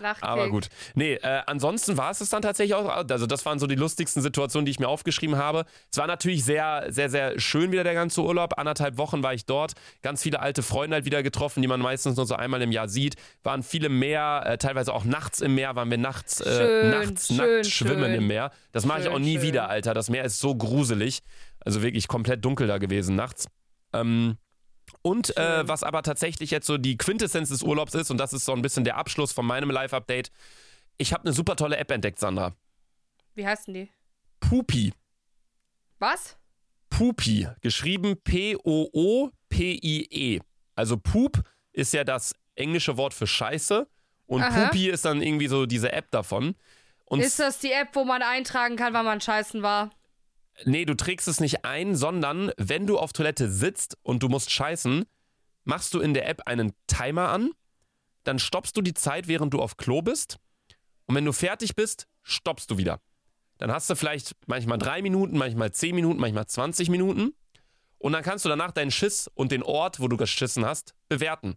Lachkick. Aber gut. Nee, äh, ansonsten war es es dann tatsächlich auch. Also, das waren so die lustigsten Situationen, die ich mir aufgeschrieben habe. Es war natürlich sehr, sehr, sehr schön wieder der ganze Urlaub. Anderthalb Wochen war ich dort. Ganz viele alte Freunde halt wieder getroffen, die man meistens nur so einmal im Jahr sieht. Waren viele Meer, äh, teilweise auch nachts im Meer, waren wir nachts, äh, Schön, nachts schön, nackt schwimmen schön. im Meer. Das mache ich auch nie wieder, Alter. Das Meer ist so gruselig. Also wirklich komplett dunkel da gewesen nachts. Ähm, und äh, was aber tatsächlich jetzt so die Quintessenz des Urlaubs ist, und das ist so ein bisschen der Abschluss von meinem Live-Update, ich habe eine super tolle App entdeckt, Sandra. Wie heißt denn die? Pupi. Was? Pupi. Geschrieben P-O-O-P-I-E. Also Poop ist ja das englische Wort für Scheiße. Und Aha. Pupi ist dann irgendwie so diese App davon. Und Ist das die App, wo man eintragen kann, wann man scheißen war? Nee, du trägst es nicht ein, sondern wenn du auf Toilette sitzt und du musst scheißen, machst du in der App einen Timer an, dann stoppst du die Zeit, während du auf Klo bist und wenn du fertig bist, stoppst du wieder. Dann hast du vielleicht manchmal drei Minuten, manchmal zehn Minuten, manchmal 20 Minuten und dann kannst du danach deinen Schiss und den Ort, wo du geschissen hast, bewerten.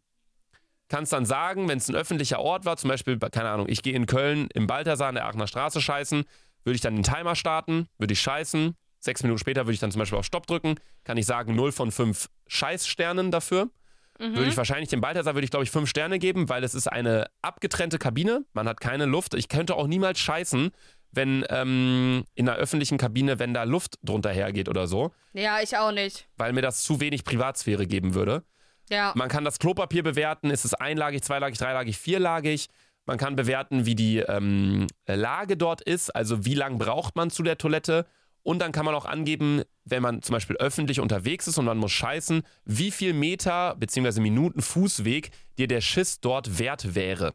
Kannst dann sagen, wenn es ein öffentlicher Ort war, zum Beispiel, keine Ahnung, ich gehe in Köln im Balthasar an der Aachener Straße scheißen, würde ich dann den Timer starten, würde ich scheißen. Sechs Minuten später würde ich dann zum Beispiel auf Stopp drücken, kann ich sagen 0 von 5 Scheißsternen dafür. Würde ich wahrscheinlich dem Balthasar, würde ich glaube ich 5 Sterne geben, weil es ist eine abgetrennte Kabine, man hat keine Luft. Ich könnte auch niemals scheißen, wenn ähm, in einer öffentlichen Kabine, wenn da Luft drunter hergeht oder so, Ja, ich auch nicht. weil mir das zu wenig Privatsphäre geben würde. Ja. Man kann das Klopapier bewerten, ist es einlagig, zweilagig, dreilagig, vierlagig. Man kann bewerten, wie die ähm, Lage dort ist, also wie lang braucht man zu der Toilette. Und dann kann man auch angeben, wenn man zum Beispiel öffentlich unterwegs ist und man muss scheißen, wie viel Meter bzw. Minuten Fußweg dir der Schiss dort wert wäre.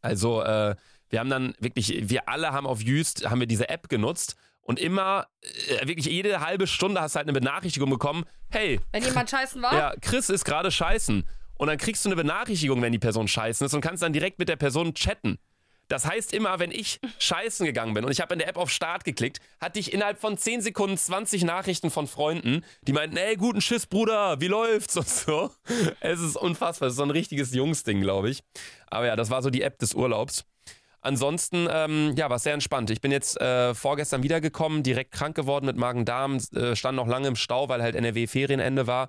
Also äh, wir haben dann wirklich, wir alle haben auf Jüst, haben wir diese App genutzt und immer, äh, wirklich jede halbe Stunde hast du halt eine Benachrichtigung bekommen, hey, Wenn jemand scheißen war? ja, Chris ist gerade scheißen. Und dann kriegst du eine Benachrichtigung, wenn die Person scheißen ist und kannst dann direkt mit der Person chatten. Das heißt immer, wenn ich scheißen gegangen bin und ich habe in der App auf Start geklickt, hatte ich innerhalb von 10 Sekunden 20 Nachrichten von Freunden, die meinten, ey, guten Schiss, Bruder, wie läuft's und so. Es ist unfassbar, es ist so ein richtiges Jungsding, glaube ich. Aber ja, das war so die App des Urlaubs. Ansonsten, ähm, ja, war sehr entspannt. Ich bin jetzt äh, vorgestern wiedergekommen, direkt krank geworden mit Magen-Darm, äh, stand noch lange im Stau, weil halt NRW-Ferienende war.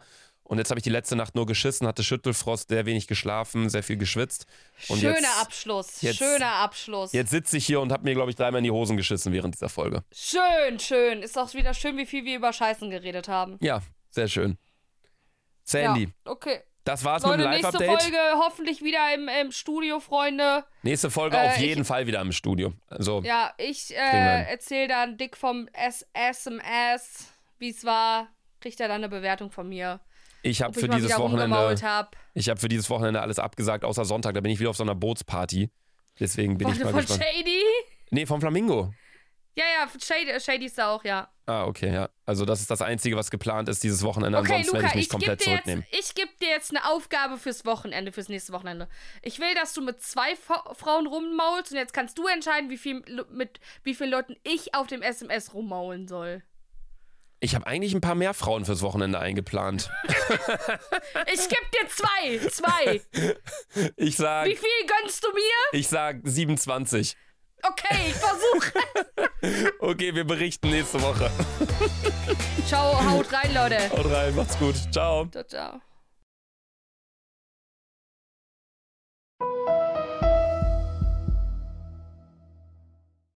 Und jetzt habe ich die letzte Nacht nur geschissen, hatte Schüttelfrost, sehr wenig geschlafen, sehr viel geschwitzt. Und Schöner jetzt, Abschluss. jetzt- Schöner Abschluss. Jetzt sitze ich hier und habe mir, glaube ich, dreimal in die Hosen geschissen während dieser Folge. Schön, schön. Ist auch wieder schön, wie viel wir über Scheißen geredet haben. Ja, sehr schön. Sandy, Ja, okay. das war's Leute, mit dem nächste Live-Update. Folge hoffentlich wieder im, im Studio, Freunde. Nächste Folge Äh, auf ich- jeden Fall wieder im Studio. Also, Ja, ich äh, erzähle dann dick vom SMS, wie es war. Kriegt er dann eine Bewertung von mir. Ich habe ich für dieses Wochenende. hab. Ich habe für dieses Wochenende alles abgesagt, außer Sonntag. Da bin ich wieder auf so einer Bootsparty. Deswegen bin ich Von, mal von gespannt. Shady? Nee, vom Flamingo. Ja, ja, Shady, Shady ist da auch, ja. Ah, okay, ja. Also das ist das Einzige, was geplant ist dieses Wochenende. Okay, Ansonsten werde Luca, ich mich ich gebe komplett zurücknehmen. jetzt, ich geb dir jetzt eine Aufgabe fürs Wochenende, fürs nächste Wochenende. Ich will, dass du mit zwei Fa- Frauen rummaulst und jetzt kannst du entscheiden, wie viel, mit wie vielen Leuten ich auf dem SMS rummaulen soll. Ich habe eigentlich ein paar mehr Frauen fürs Wochenende eingeplant. Ich geb dir zwei, zwei. Ich sag, Wie viel gönnst du mir? ich sag 27. Okay, ich versuche. Okay, wir berichten nächste Woche. Ciao, haut rein, Leute. Haut rein, macht's gut. Ciao. Ciao, ciao.